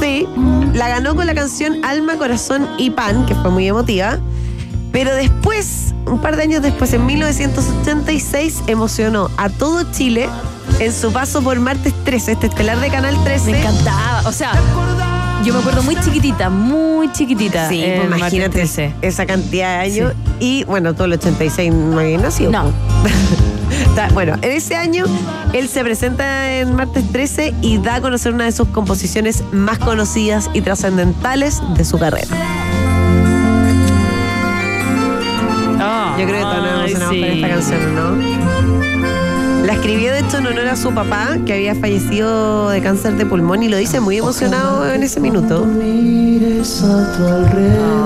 Sí, la ganó con la canción Alma, Corazón y Pan, que fue muy emotiva. Pero después, un par de años después, en 1986, emocionó a todo Chile en su paso por Martes 13, este estelar de Canal 13. Me encantaba. O sea, yo me acuerdo muy chiquitita, muy chiquitita. Sí, eh, pues imagínate 13. esa cantidad de años. Y bueno, todo el 86 no había nacido. No. Está- bueno, en ese año él se presenta en Martes 13 y da a conocer una de sus composiciones más conocidas y trascendentales de su carrera. Yo creo que todos nos emocionamos con esta canción, ¿no? La escribió de hecho en honor a su papá, que había fallecido de cáncer de pulmón, y lo dice muy emocionado en ese minuto.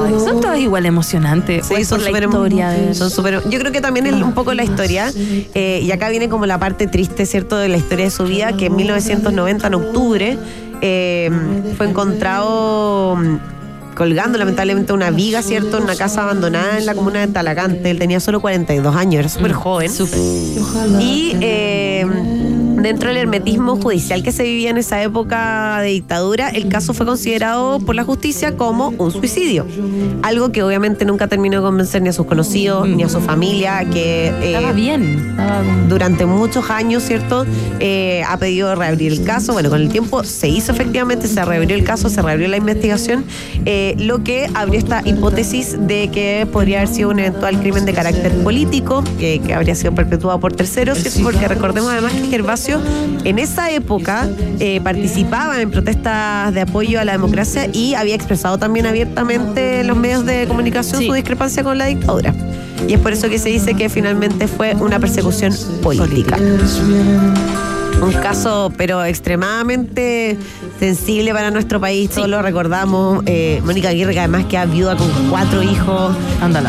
Ay, son todas igual emocionantes. Sí, son súper historia de- son súper- Yo creo que también es un poco la historia. eh, y acá viene como la parte triste, ¿cierto?, de la historia de su vida, que en 1990, en octubre, eh, fue encontrado mm, colgando lamentablemente una viga, ¿cierto?, en una casa abandonada en la comuna de Talagante. Él tenía solo 42 años, era súper joven. Y eh, dentro del hermetismo judicial que se vivía en esa época de dictadura, el caso fue considerado por la justicia como un suicidio. Algo que obviamente nunca terminó de convencer ni a sus conocidos ni a su familia, que eh, Estaba bien. Estaba durante muchos años, ¿cierto? Eh, ha pedido reabrir el caso. Bueno, con el tiempo se hizo efectivamente, se reabrió el caso, se reabrió la investigación, eh, lo que abrió esta hipótesis de que podría haber sido un eventual crimen de carácter político, que, habría sido perpetuado por terceros, porque recordemos además que Gervasio en esa época eh, participaba en protestas de apoyo a la democracia y había expresado también abiertamente en los medios de comunicación su discrepancia con la dictadura. Y es por eso que se dice que finalmente fue una persecución política. Un caso, pero extremadamente sensible para nuestro país, todos lo recordamos. Eh, Mónica Aguirre, que además queda viuda con cuatro hijos.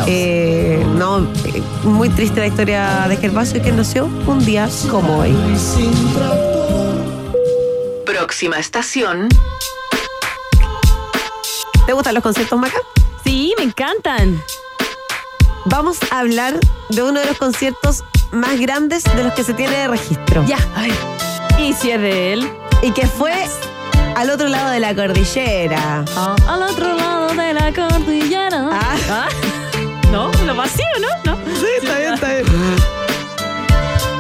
Eh, no, eh, muy triste la historia de Gervasio, que nació un día como hoy. Próxima estación. ¿Te gustan los conciertos, Maca? Sí, me encantan. Vamos a hablar de uno de los conciertos más grandes de los que se tiene de registro. Ya, ay. Y si es de él. Y que fue al otro lado de la cordillera. Al otro lado de la cordillera. Ah. No, lo vacío, ¿no? No. Sí, está bien, está bien.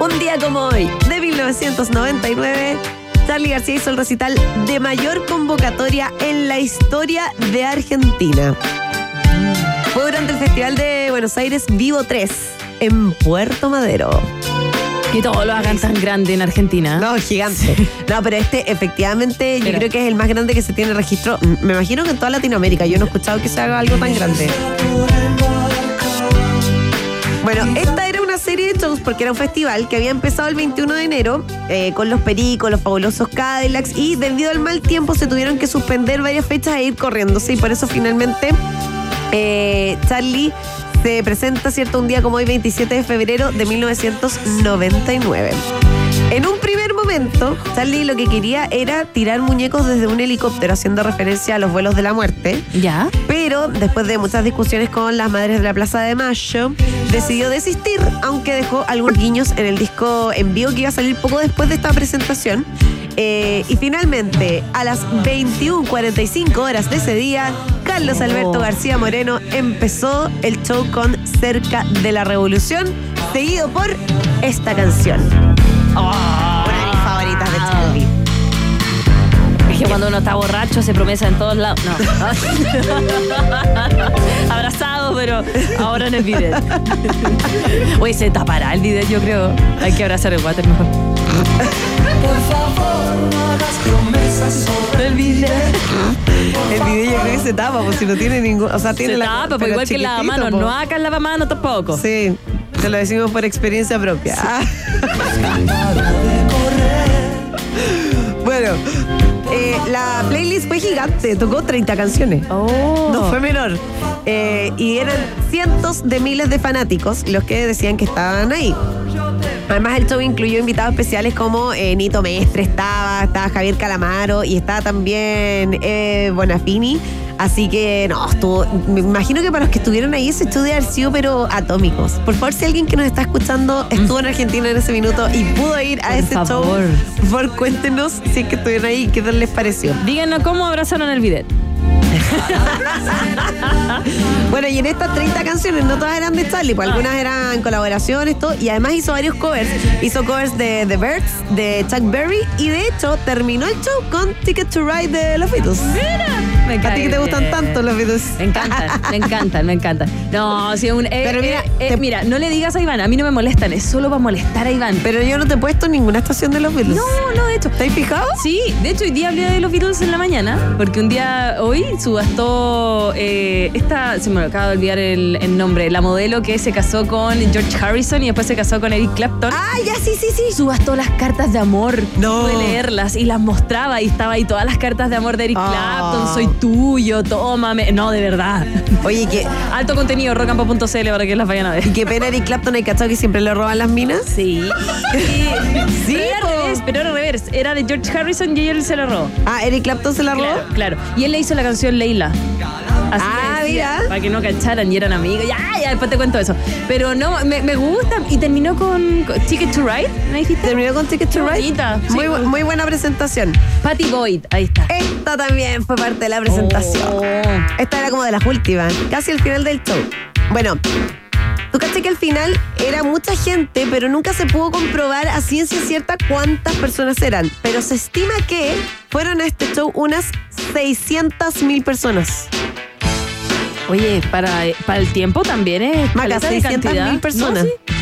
Un día como hoy, de 1999, Charlie García hizo el recital de mayor convocatoria en la historia de Argentina. Fue durante el Festival de Buenos Aires Vivo 3, en Puerto Madero. Que todos lo hagan tan grande en Argentina. No, gigante. No, pero este efectivamente yo creo que es el más grande que se tiene registro. Me imagino que en toda Latinoamérica. Yo no he escuchado que se haga algo tan grande. Bueno, esta era una serie de shows porque era un festival que había empezado el 21 de enero eh, con los Pericos, los fabulosos Cadillacs y debido al mal tiempo se tuvieron que suspender varias fechas e ir corriéndose y por eso finalmente eh, Charlie se presenta, ¿cierto? Un día como hoy, 27 de febrero de 1999. En un primer momento, Charlie lo que quería era tirar muñecos desde un helicóptero, haciendo referencia a los vuelos de la muerte. Ya. Pero después de muchas discusiones con las madres de la Plaza de Mayo, decidió desistir, aunque dejó algunos guiños en el disco en vivo que iba a salir poco después de esta presentación. Eh, y finalmente, a las 21.45 horas de ese día, Carlos Alberto. García Moreno empezó el show con Cerca de la Revolución, seguido por esta canción. Una de mis favoritas de Charlie. Es que cuando uno está borracho se promesa en todos lados. No. Abrazado, pero ahora en el video. Oye, se tapará el video, yo creo. Hay que abrazar el water mejor. Por favor, no hagas promesas sobre el video. El video yo creo que se tapa, pues si no tiene ningún. O sea, tiene Se la. tapa, pues pero igual que el chiquitito, lavamanos. po. No hagas lavamanos tampoco. Sí, te lo decimos por experiencia propia. Ah. bueno, eh, la playlist fue gigante, tocó 30 canciones. Oh. No fue menor. Eh, y eran cientos de miles de fanáticos los que decían que estaban ahí. Además, el show incluyó invitados especiales como eh, Nito Mestre, estaba, estaba Javier Calamaro y estaba también eh, Bonafini. Así que, no, estuvo. Me imagino que para los que estuvieron ahí, ese show de haber sido, pero atómicos. Por favor, si alguien que nos está escuchando estuvo en Argentina en ese minuto y pudo ir a Por ese favor. show, por favor, cuéntenos si es que estuvieron ahí y qué tal les pareció. Díganos cómo abrazaron el video. Bueno, y en estas 30 canciones no todas eran de Charlie, pues algunas eran colaboraciones, todo, y además hizo varios covers. Hizo covers de The Birds, de Chuck Berry, y de hecho terminó el show con Ticket to Ride de los Beatles. Me A ti que te gustan tanto los Beatles. Me encantan, me encantan, me encantan. No, si un. eh, Pero mira, eh, eh, mira, no le digas a Iván, a mí no me molestan, es solo para molestar a Iván. Pero yo no te he puesto en ninguna estación de los Beatles. No, no, de hecho. ¿Estáis fijado? Sí, de hecho hoy día hablé de los Beatles en la mañana, porque un día hoy subastó eh, esta, se me acaba de olvidar el, el nombre, la modelo que se casó con George Harrison y después se casó con Eric Clapton. Ah, ya, sí, sí, sí. Subastó las cartas de amor. No. Pude leerlas y las mostraba y estaba ahí todas las cartas de amor de Eric Ah. Clapton, soy tuyo, tómame. No, de verdad. Oye, que, Alto contenido, rocampo.cl para que las vayan a ver. y qué pena Eric Clapton, ¿hay cachado que siempre le roban las minas? Sí. Sí, Sí, pero era pero era de George Harrison y él se lo robó. Ah, Eric Clapton se la robó. Claro, claro. Y él le hizo la canción Leila. Así Ah, decía, mira. Para que no cacharan y eran amigos. Ya, ya, después te cuento eso. Pero no, me, me gusta. Y terminó con, con Ticket to Ride, ¿me dijiste? Terminó con Ticket to Ride. bonita. Sí, Muy, bu- muy buena presentación. Patty Boyd, ahí está. Esta también fue parte de la presentación. Oh. Esta era como de las últimas, casi al final del show. Bueno, tú caché que al final era mucha gente, pero nunca se pudo comprobar a ciencia cierta cuántas personas eran. Pero se estima que fueron a este show unas 600 mil personas. Oye, para, para el tiempo también es. Maca, caleta de 600.000 cantidad. personas. No, sí.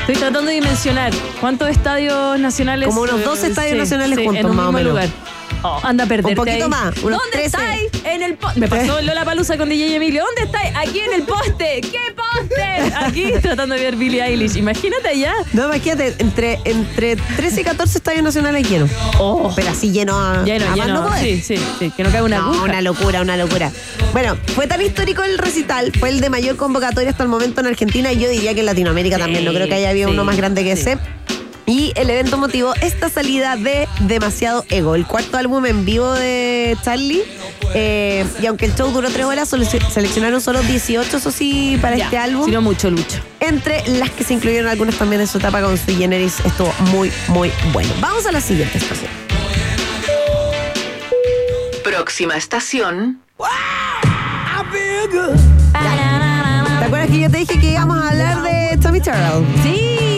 Estoy tratando de dimensionar cuántos estadios nacionales. Como unos dos estadios sí, nacionales sí, juntos, en un más o mismo menos. lugar. Oh, anda a perderte. Un poquito ahí. más, unos ¿Dónde 13. estáis? En el poste. Me pasó Lola Palusa con DJ Emilio. ¿Dónde estáis? Aquí en el poste. ¿Qué poste? Aquí tratando de ver Billie Eilish. Imagínate allá. No, imagínate, entre, entre 13 y 14 estadios nacionales llenos. Oh. Pero así lleno a, Lleno, a lleno. no sí, sí, sí. Que no cae una No, aguja. una locura, una locura. Bueno, fue tan histórico el recital, fue el de mayor convocatoria hasta el momento en Argentina y yo diría que en Latinoamérica Sí, también. No creo que haya habido sí, uno más grande que sí. ese. Y el evento motivó esta salida de Demasiado Ego, el cuarto álbum en vivo de Charlie. Eh, y aunque el show duró tres horas, solo se- seleccionaron solo 18, eso sí, para Ya, este álbum. Si no mucho, Lucho. Entre las que se incluyeron algunas también de su etapa con Sui Generis, estuvo muy, muy bueno. Vamos a la siguiente estación. Próxima estación. ¿Te acuerdas que yo te dije que íbamos a hablar de Tommy Turrell? Sí.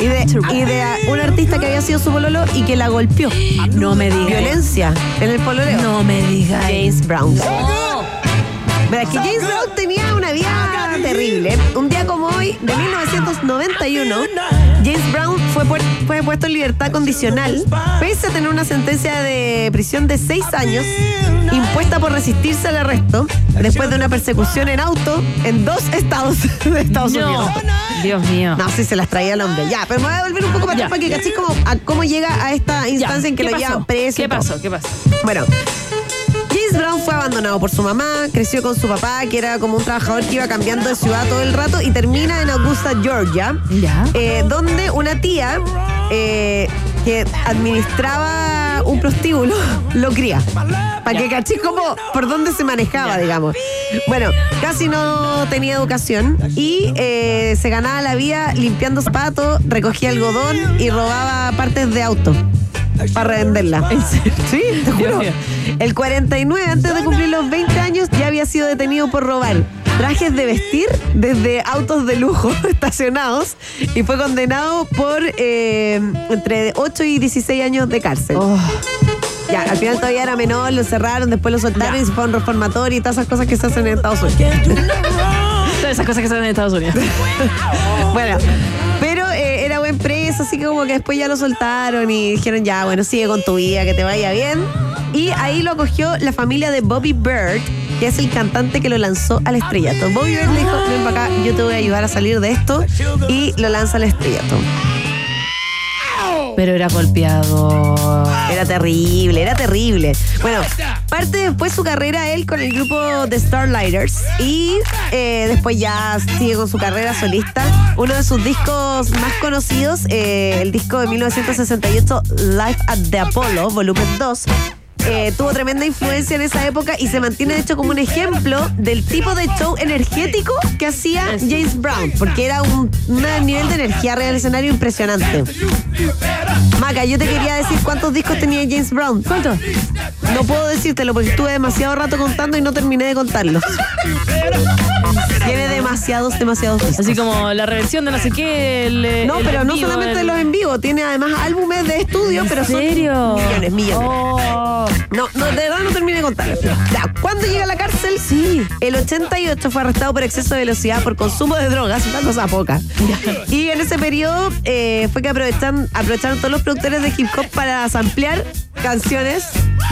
Y de, y de un artista que había sido su pololo y que la golpeó. No me digas. Violencia en el pololeo. No me digas. James Brown. No. Verá, que James Brown tenía una vida terrible. Un día como hoy, de 1991, James Brown fue, pu- fue puesto en libertad condicional pese a tener una sentencia de prisión de seis años impuesta por resistirse al arresto después de una persecución en auto en dos estados de Estados No. Unidos. Dios mío. No, sí se las traía el hombre. Ya, pero me voy a volver un poco para atrás para que cachis cómo, a cómo llega a esta instancia en que ¿Qué lo pasó? llevan preso. ¿Qué pasó? ¿Qué pasó? Bueno, Brown fue abandonado por su mamá, creció con su papá, que era como un trabajador que iba cambiando de ciudad todo el rato, y termina en Augusta, Georgia, eh, donde una tía eh, que administraba un prostíbulo lo cría. Para que cachis como por dónde se manejaba, digamos. Bueno, casi no tenía educación y eh, se ganaba la vida limpiando zapatos, recogía algodón y robaba partes de auto para revenderla. Sí, te juro. El 49, antes de cumplir los 20 años, ya había sido detenido por robar trajes de vestir desde autos de lujo estacionados y fue condenado por eh, entre 8 y 16 años de cárcel. Ya, al final todavía era menor, lo cerraron, después lo soltaron y se fue a un reformatorio y todas esas cosas que se hacen en Estados Unidos. Todas esas cosas que se hacen en Estados Unidos. bueno, preso, así que como que después ya lo soltaron y dijeron, ya, bueno, sigue con tu vida, que te vaya bien. Y ahí lo acogió la familia de Bobby Bird, que es el cantante que lo lanzó al estrellato. Bobby Bird le dijo, ven para acá, yo te voy a ayudar a salir de esto, y lo lanza al estrellato. Pero era golpeado. Era terrible, era terrible. Bueno, parte después su carrera él con el grupo The Starlighters y eh, después ya sigue con su carrera solista. Uno de sus discos más conocidos, eh, el disco de 1968 Life at the Apollo, volumen 2. Eh, tuvo tremenda influencia en esa época y se mantiene de hecho como un ejemplo del tipo de show energético que hacía James Brown, porque era un, un nivel de energía real escenario impresionante. Maca, yo te quería decir cuántos discos tenía James Brown. ¿Cuántos? No puedo decírtelo porque estuve demasiado rato contando y no terminé de contarlos. Tiene demasiados, demasiados discos. Así como la reversión de no sé qué. el- No, el pero en no vivo, solamente el- los en vivo, tiene además álbumes de estudio, pero son serio? millones, millones. Oh. No, no, de verdad no terminé de contar. Ya, ¿cuándo llega a la cárcel? Sí. El 88 fue arrestado por exceso de velocidad por consumo de drogas, una cosa poca. Y en ese periodo eh, fue que aprovechan, aprovecharon todos los productores de hip hop para samplear canciones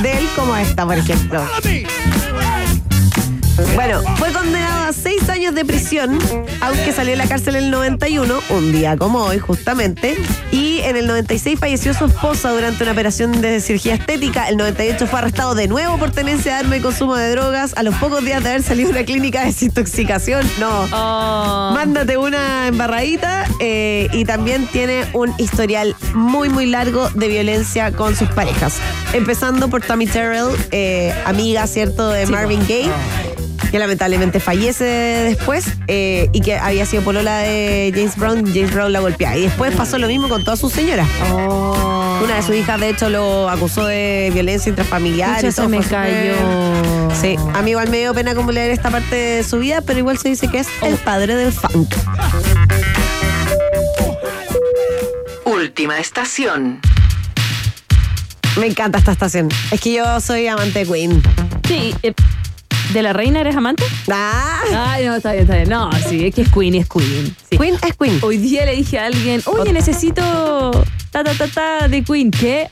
de él como esta, por ejemplo. Bueno, fue condenado a seis años de prisión, aunque salió de la cárcel en el 91, un día como hoy justamente, y en el 96 falleció su esposa durante una operación de cirugía estética. El 98 fue arrestado de nuevo por tenencia de arma y consumo de drogas. A los pocos días de haber salido de una clínica de desintoxicación, no. Oh. Mándate una embarradita eh, y también tiene un historial muy, muy largo de violencia con sus parejas. Empezando por Tammy Terrell, eh, amiga, ¿cierto?, de Marvin Gaye que lamentablemente fallece después eh, y que había sido polola de James Brown, James Brown la golpeaba. Y después pasó lo mismo con toda su señora. Una de sus hijas, de hecho, lo acusó de violencia intrafamiliar. Y todo. se me cayó. Sí, a mí igual me dio pena como leer esta parte de su vida, pero igual se dice que es el padre del funk. Última estación. Me encanta esta estación. Es que yo soy amante de Queen. Sí, eh, ¿de la reina eres amante? Ah. Ay, no, está bien, está bien. No, sí, es que es Queen y es Queen. Sí. Queen es Queen. Hoy día le dije a alguien, oye, necesito ta ta ta ta de Queen. ¿Qué?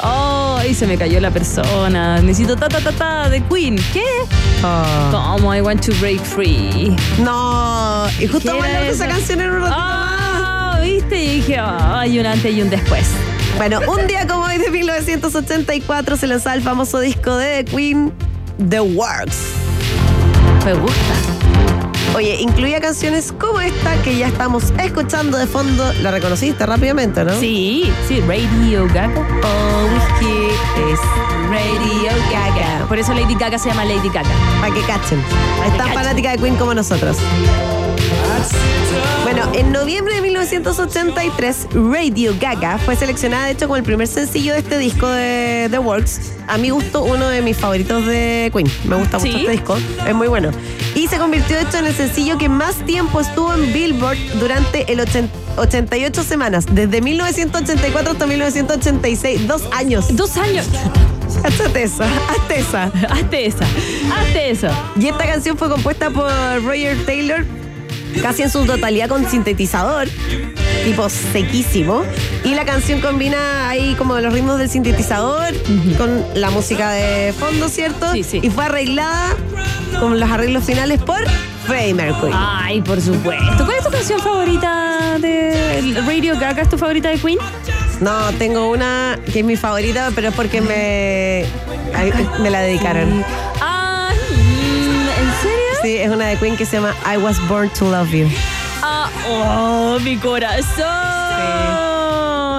Oh, y se me cayó la persona. Necesito ta ta ta ta de Queen. ¿Qué? ¿Cómo? I want to break free. No, y justo ¿Qué más era larga esa canción en un ratito Ah, ¿viste? Y dije, "Ah, hay un antes y un después. Bueno, un día como hoy de 1984 se lanzaba el famoso disco de The Queen, The Works. Me gusta. Oye, incluía canciones como esta que ya estamos escuchando de fondo. La reconociste rápidamente, ¿no? Sí, sí, Radio Gaga. Oh, whisky es Radio Gaga. Por eso Lady Gaga se llama Lady Gaga. para que cachen. Pa' Es que tan cachen. fanática de Queen como nosotros. Bueno, en noviembre de 1983, Radio Gaga fue seleccionada, de hecho, como el primer sencillo de este disco de The Works. A mi gusto, uno de mis favoritos de Queen. Me gusta mucho ¿Sí? este disco. Es muy bueno. Y se convirtió, de hecho, en el sencillo que más tiempo estuvo en Billboard durante el 80 88 semanas. Desde 1984 hasta 1986. Dos años. Dos años. Hazte esa. Hazte esa. Hazte esa. Hazte eso. Y esta canción fue compuesta por Roger Taylor casi en su totalidad con sintetizador, tipo sequísimo. Y la canción combina ahí como los ritmos del sintetizador con la música de fondo, ¿cierto? Sí, sí. Y fue arreglada con los arreglos finales por Freddie Mercury. Ay, por supuesto. ¿Cuál es tu canción favorita de Radio Gaga? ¿Es tu favorita de Queen? No, tengo una que es mi favorita, pero es porque me, me la dedicaron. Sí, es una de Queen que se llama I Was Born to Love You. Ah, oh, mi corazón.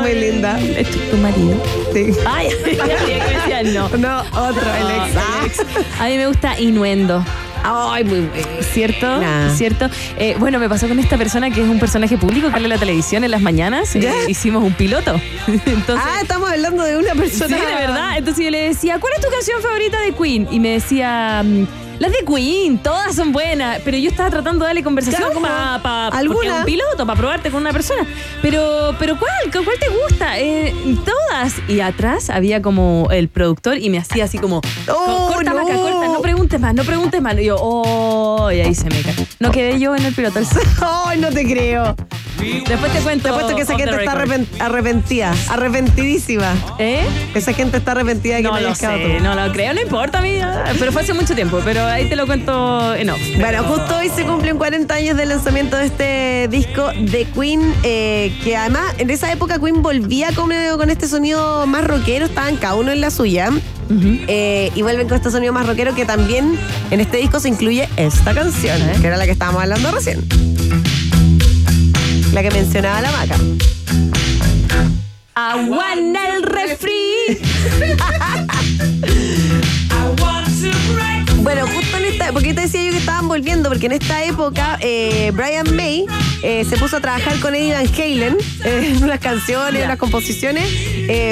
Muy linda. ¿Es tu, tu marido? Sí. Ay, ya que no. No, otro, el ex. Ah, el ex. A mí me gusta Innuendo. Ay, muy bueno. ¿Cierto? Nah. ¿Cierto? Eh, bueno, me pasó con esta persona que es un personaje público que sale en la televisión en las mañanas. Eh, ¿Ya? hicimos un piloto. Entonces, Ah, estamos hablando de una Sí, persona. de verdad. Entonces yo le decía, ¿cuál es tu canción favorita de Queen? Y me decía, mm, las de Queen, todas son buenas. Pero yo estaba tratando de darle conversación Claro, para pa, un piloto, para probarte con una persona. Pero, pero ¿cuál? ¿Cuál te gusta? Eh, todas. Y atrás había como el productor y me hacía así como, Oh, corta, no. Maca, corta, no preguntes más, no preguntes más. Y yo, oh, y ahí se me cae. No quedé yo en el piloto. Ay, no te creo. Después te cuento. Te apuesto que esa gente está arrepentida. Arrepentidísima. ¿Eh? Esa gente está arrepentida de que No no lo sé, tú. no lo creo, no importa a mí, ah, pero fue hace mucho tiempo, pero ahí te lo cuento en off. Bueno, justo hoy se cumplen 40 años del lanzamiento de este disco de Queen, eh, que además en esa época Queen volvía con, con este sonido más rockero, estaban cada uno en la suya. eh, y vuelven con este sonido más rockero que también en este disco se incluye esta canción, que era la que estábamos hablando recién. La que mencionaba la maca. Aguana el refri. Bueno, justo en esta, porque te decía yo que estaban volviendo, porque en esta época eh, Brian May eh, se puso a trabajar con Eddie Van Halen eh, en unas canciones, en unas composiciones.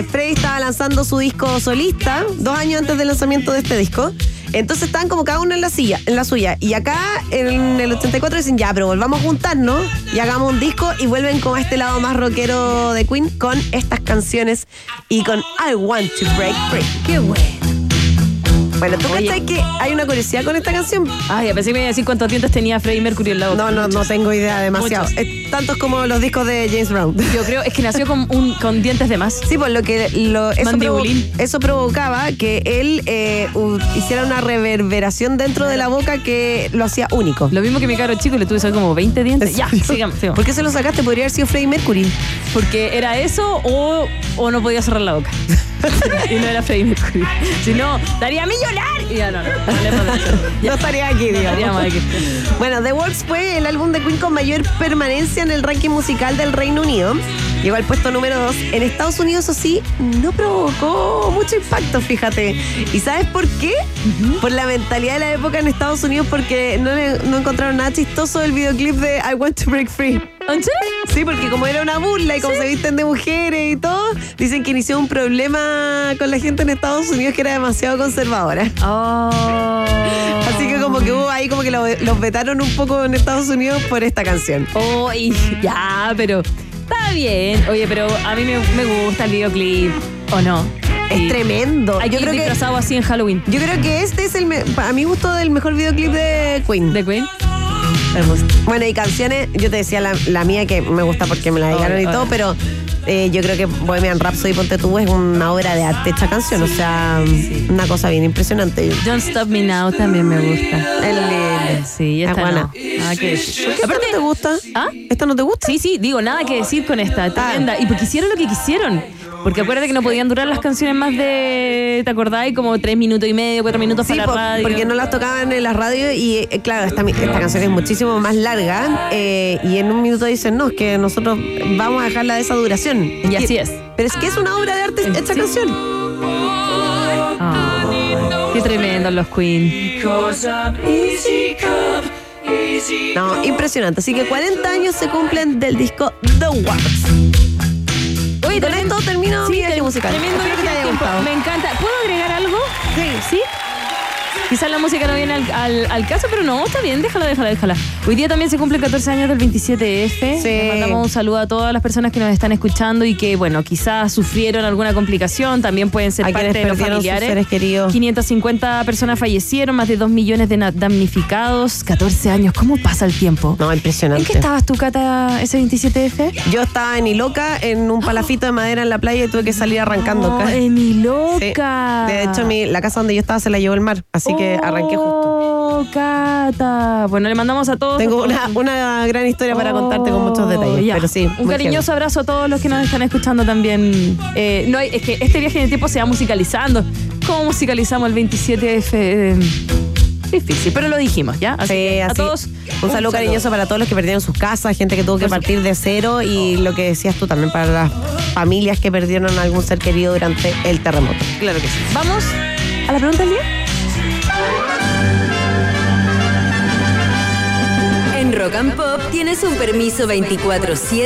Freddy estaba lanzando su disco solista dos años antes del lanzamiento de este disco. Entonces estaban como cada uno en la silla, en la suya. Y acá en el 84 dicen, ya, pero volvamos a juntarnos y hagamos un disco y vuelven con este lado más rockero de Queen con estas canciones y con I Want to Break Free. Qué bueno. Bueno, ¿tú cachai que hay una curiosidad con esta canción? Ay, pensé que me iba a decir cuántos dientes tenía Freddie Mercury en la boca. No, no, no tengo idea, demasiado. Es tantos como los discos de James Brown. Yo creo, es que nació con, un, con dientes de más. Sí, por lo que lo, eso, Mandibulín. provo- eso provocaba que él eh, hiciera una reverberación dentro de la boca que lo hacía único. Lo mismo que mi caro chico, le tuve como 20 dientes. Ya, sigamos, sigamos. ¿Por qué se lo sacaste? Podría haber sido Freddie Mercury. Porque era eso o, o no podía cerrar la boca. y no era Freddie Mercury. Si no, estaría millonario. Y ya no, no. No estaría aquí, digamos. Estaríamos aquí. Bueno, The Works fue el álbum de Queen con mayor permanencia en el ranking musical del Reino Unido. Llegó al puesto número 2. En Estados Unidos, eso sí, no provocó mucho impacto, fíjate. ¿Y sabes por qué? Por la mentalidad de la época en Estados Unidos, porque no, le- no encontraron nada chistoso del videoclip de I Want to Break Free. Sí, porque como era una burla y como se visten de mujeres y todo, dicen que inició un problema con la gente en Estados Unidos que era demasiado conservadora. Oh. Así que como que hubo ahí como que lo- los vetaron un poco en Estados Unidos por esta canción. Oh, y ya, pero está bien. Oye, pero a mí me, me gusta el videoclip, ¿o no? Es Sí. tremendo. Hay yo creo que así en Halloween. yo creo que este es el a mi gusto del mejor videoclip de Queen. ¿De Queen? Bueno, y canciones, yo te decía la, la mía que me gusta porque me la dedicaron y Obvio, todo, pero eh, yo creo que Bohemian Rhapsody Ponte tú es una obra de arte esta canción, o sea, una cosa bien impresionante. Don't Stop Me Now también me gusta. Es linda. Sí, esta Es buena. no. Nada que decir. ¿Esta no te gusta? ¿Ah? ¿Esta no te gusta? Sí, sí, digo, nada que decir con esta. Tremenda. Y porque hicieron lo que quisieron. Porque acuérdate que no podían durar las canciones más de, ¿te acordáis? Como tres minutos y medio, cuatro minutos Sí, para la radio. porque no las tocaban en la radio y eh, claro, esta, esta canción es muchísimo más larga eh, y en un minuto dicen, no, es que nosotros vamos a dejarla de esa duración. Y así es. Pero es que es una obra de arte esta canción. Ah, qué tremendo los Queen. No, impresionante. Así que 40 años se cumplen del disco The Works. Oye, Con esto termino Sí, mi viaje musical. Tremendo que te haya gustado. Me encanta. ¿Puedo agregar algo? Sí. ¿Sí? Quizás la música no viene al, al- al caso, pero no, está bien, déjala, déjala, déjala. Hoy día también se cumplen 14 años del 27F. Sí. Le mandamos un saludo a todas las personas que nos están escuchando y que, bueno, quizás sufrieron alguna complicación, también pueden ser A parte de los familiares. seres queridos. 550 personas fallecieron, más de 2 millones de damnificados, 14 años. ¿Cómo pasa el tiempo? No, impresionante. ¿En qué estabas tú, Cata, ese 27F? Yo estaba en Iloca, en un palafito de madera en la playa y tuve que salir arrancando. Oh, en Sí. Iloca. De hecho, mi, la casa donde yo estaba se la llevó el mar, así que arranqué justo. Oh, Cata. Bueno, le mandamos a todos. Tengo una, una gran historia para contarte con muchos Oh, detalles, ya. pero sí. Un cariñoso abrazo a todos los que nos están escuchando también. Eh, no, hay- es que este viaje en el tiempo se va musicalizando. ¿Cómo musicalizamos el 27F? Eh, difícil, pero lo dijimos, ¿ya? Así que a todos. Un saludo cariñoso para todos los que perdieron sus casas, gente que tuvo que partir de cero y lo que decías tú también para las familias que perdieron a algún ser querido durante el terremoto. Claro que sí. Vamos a la pregunta del día. En Rock and Pop tienes un permiso 24-7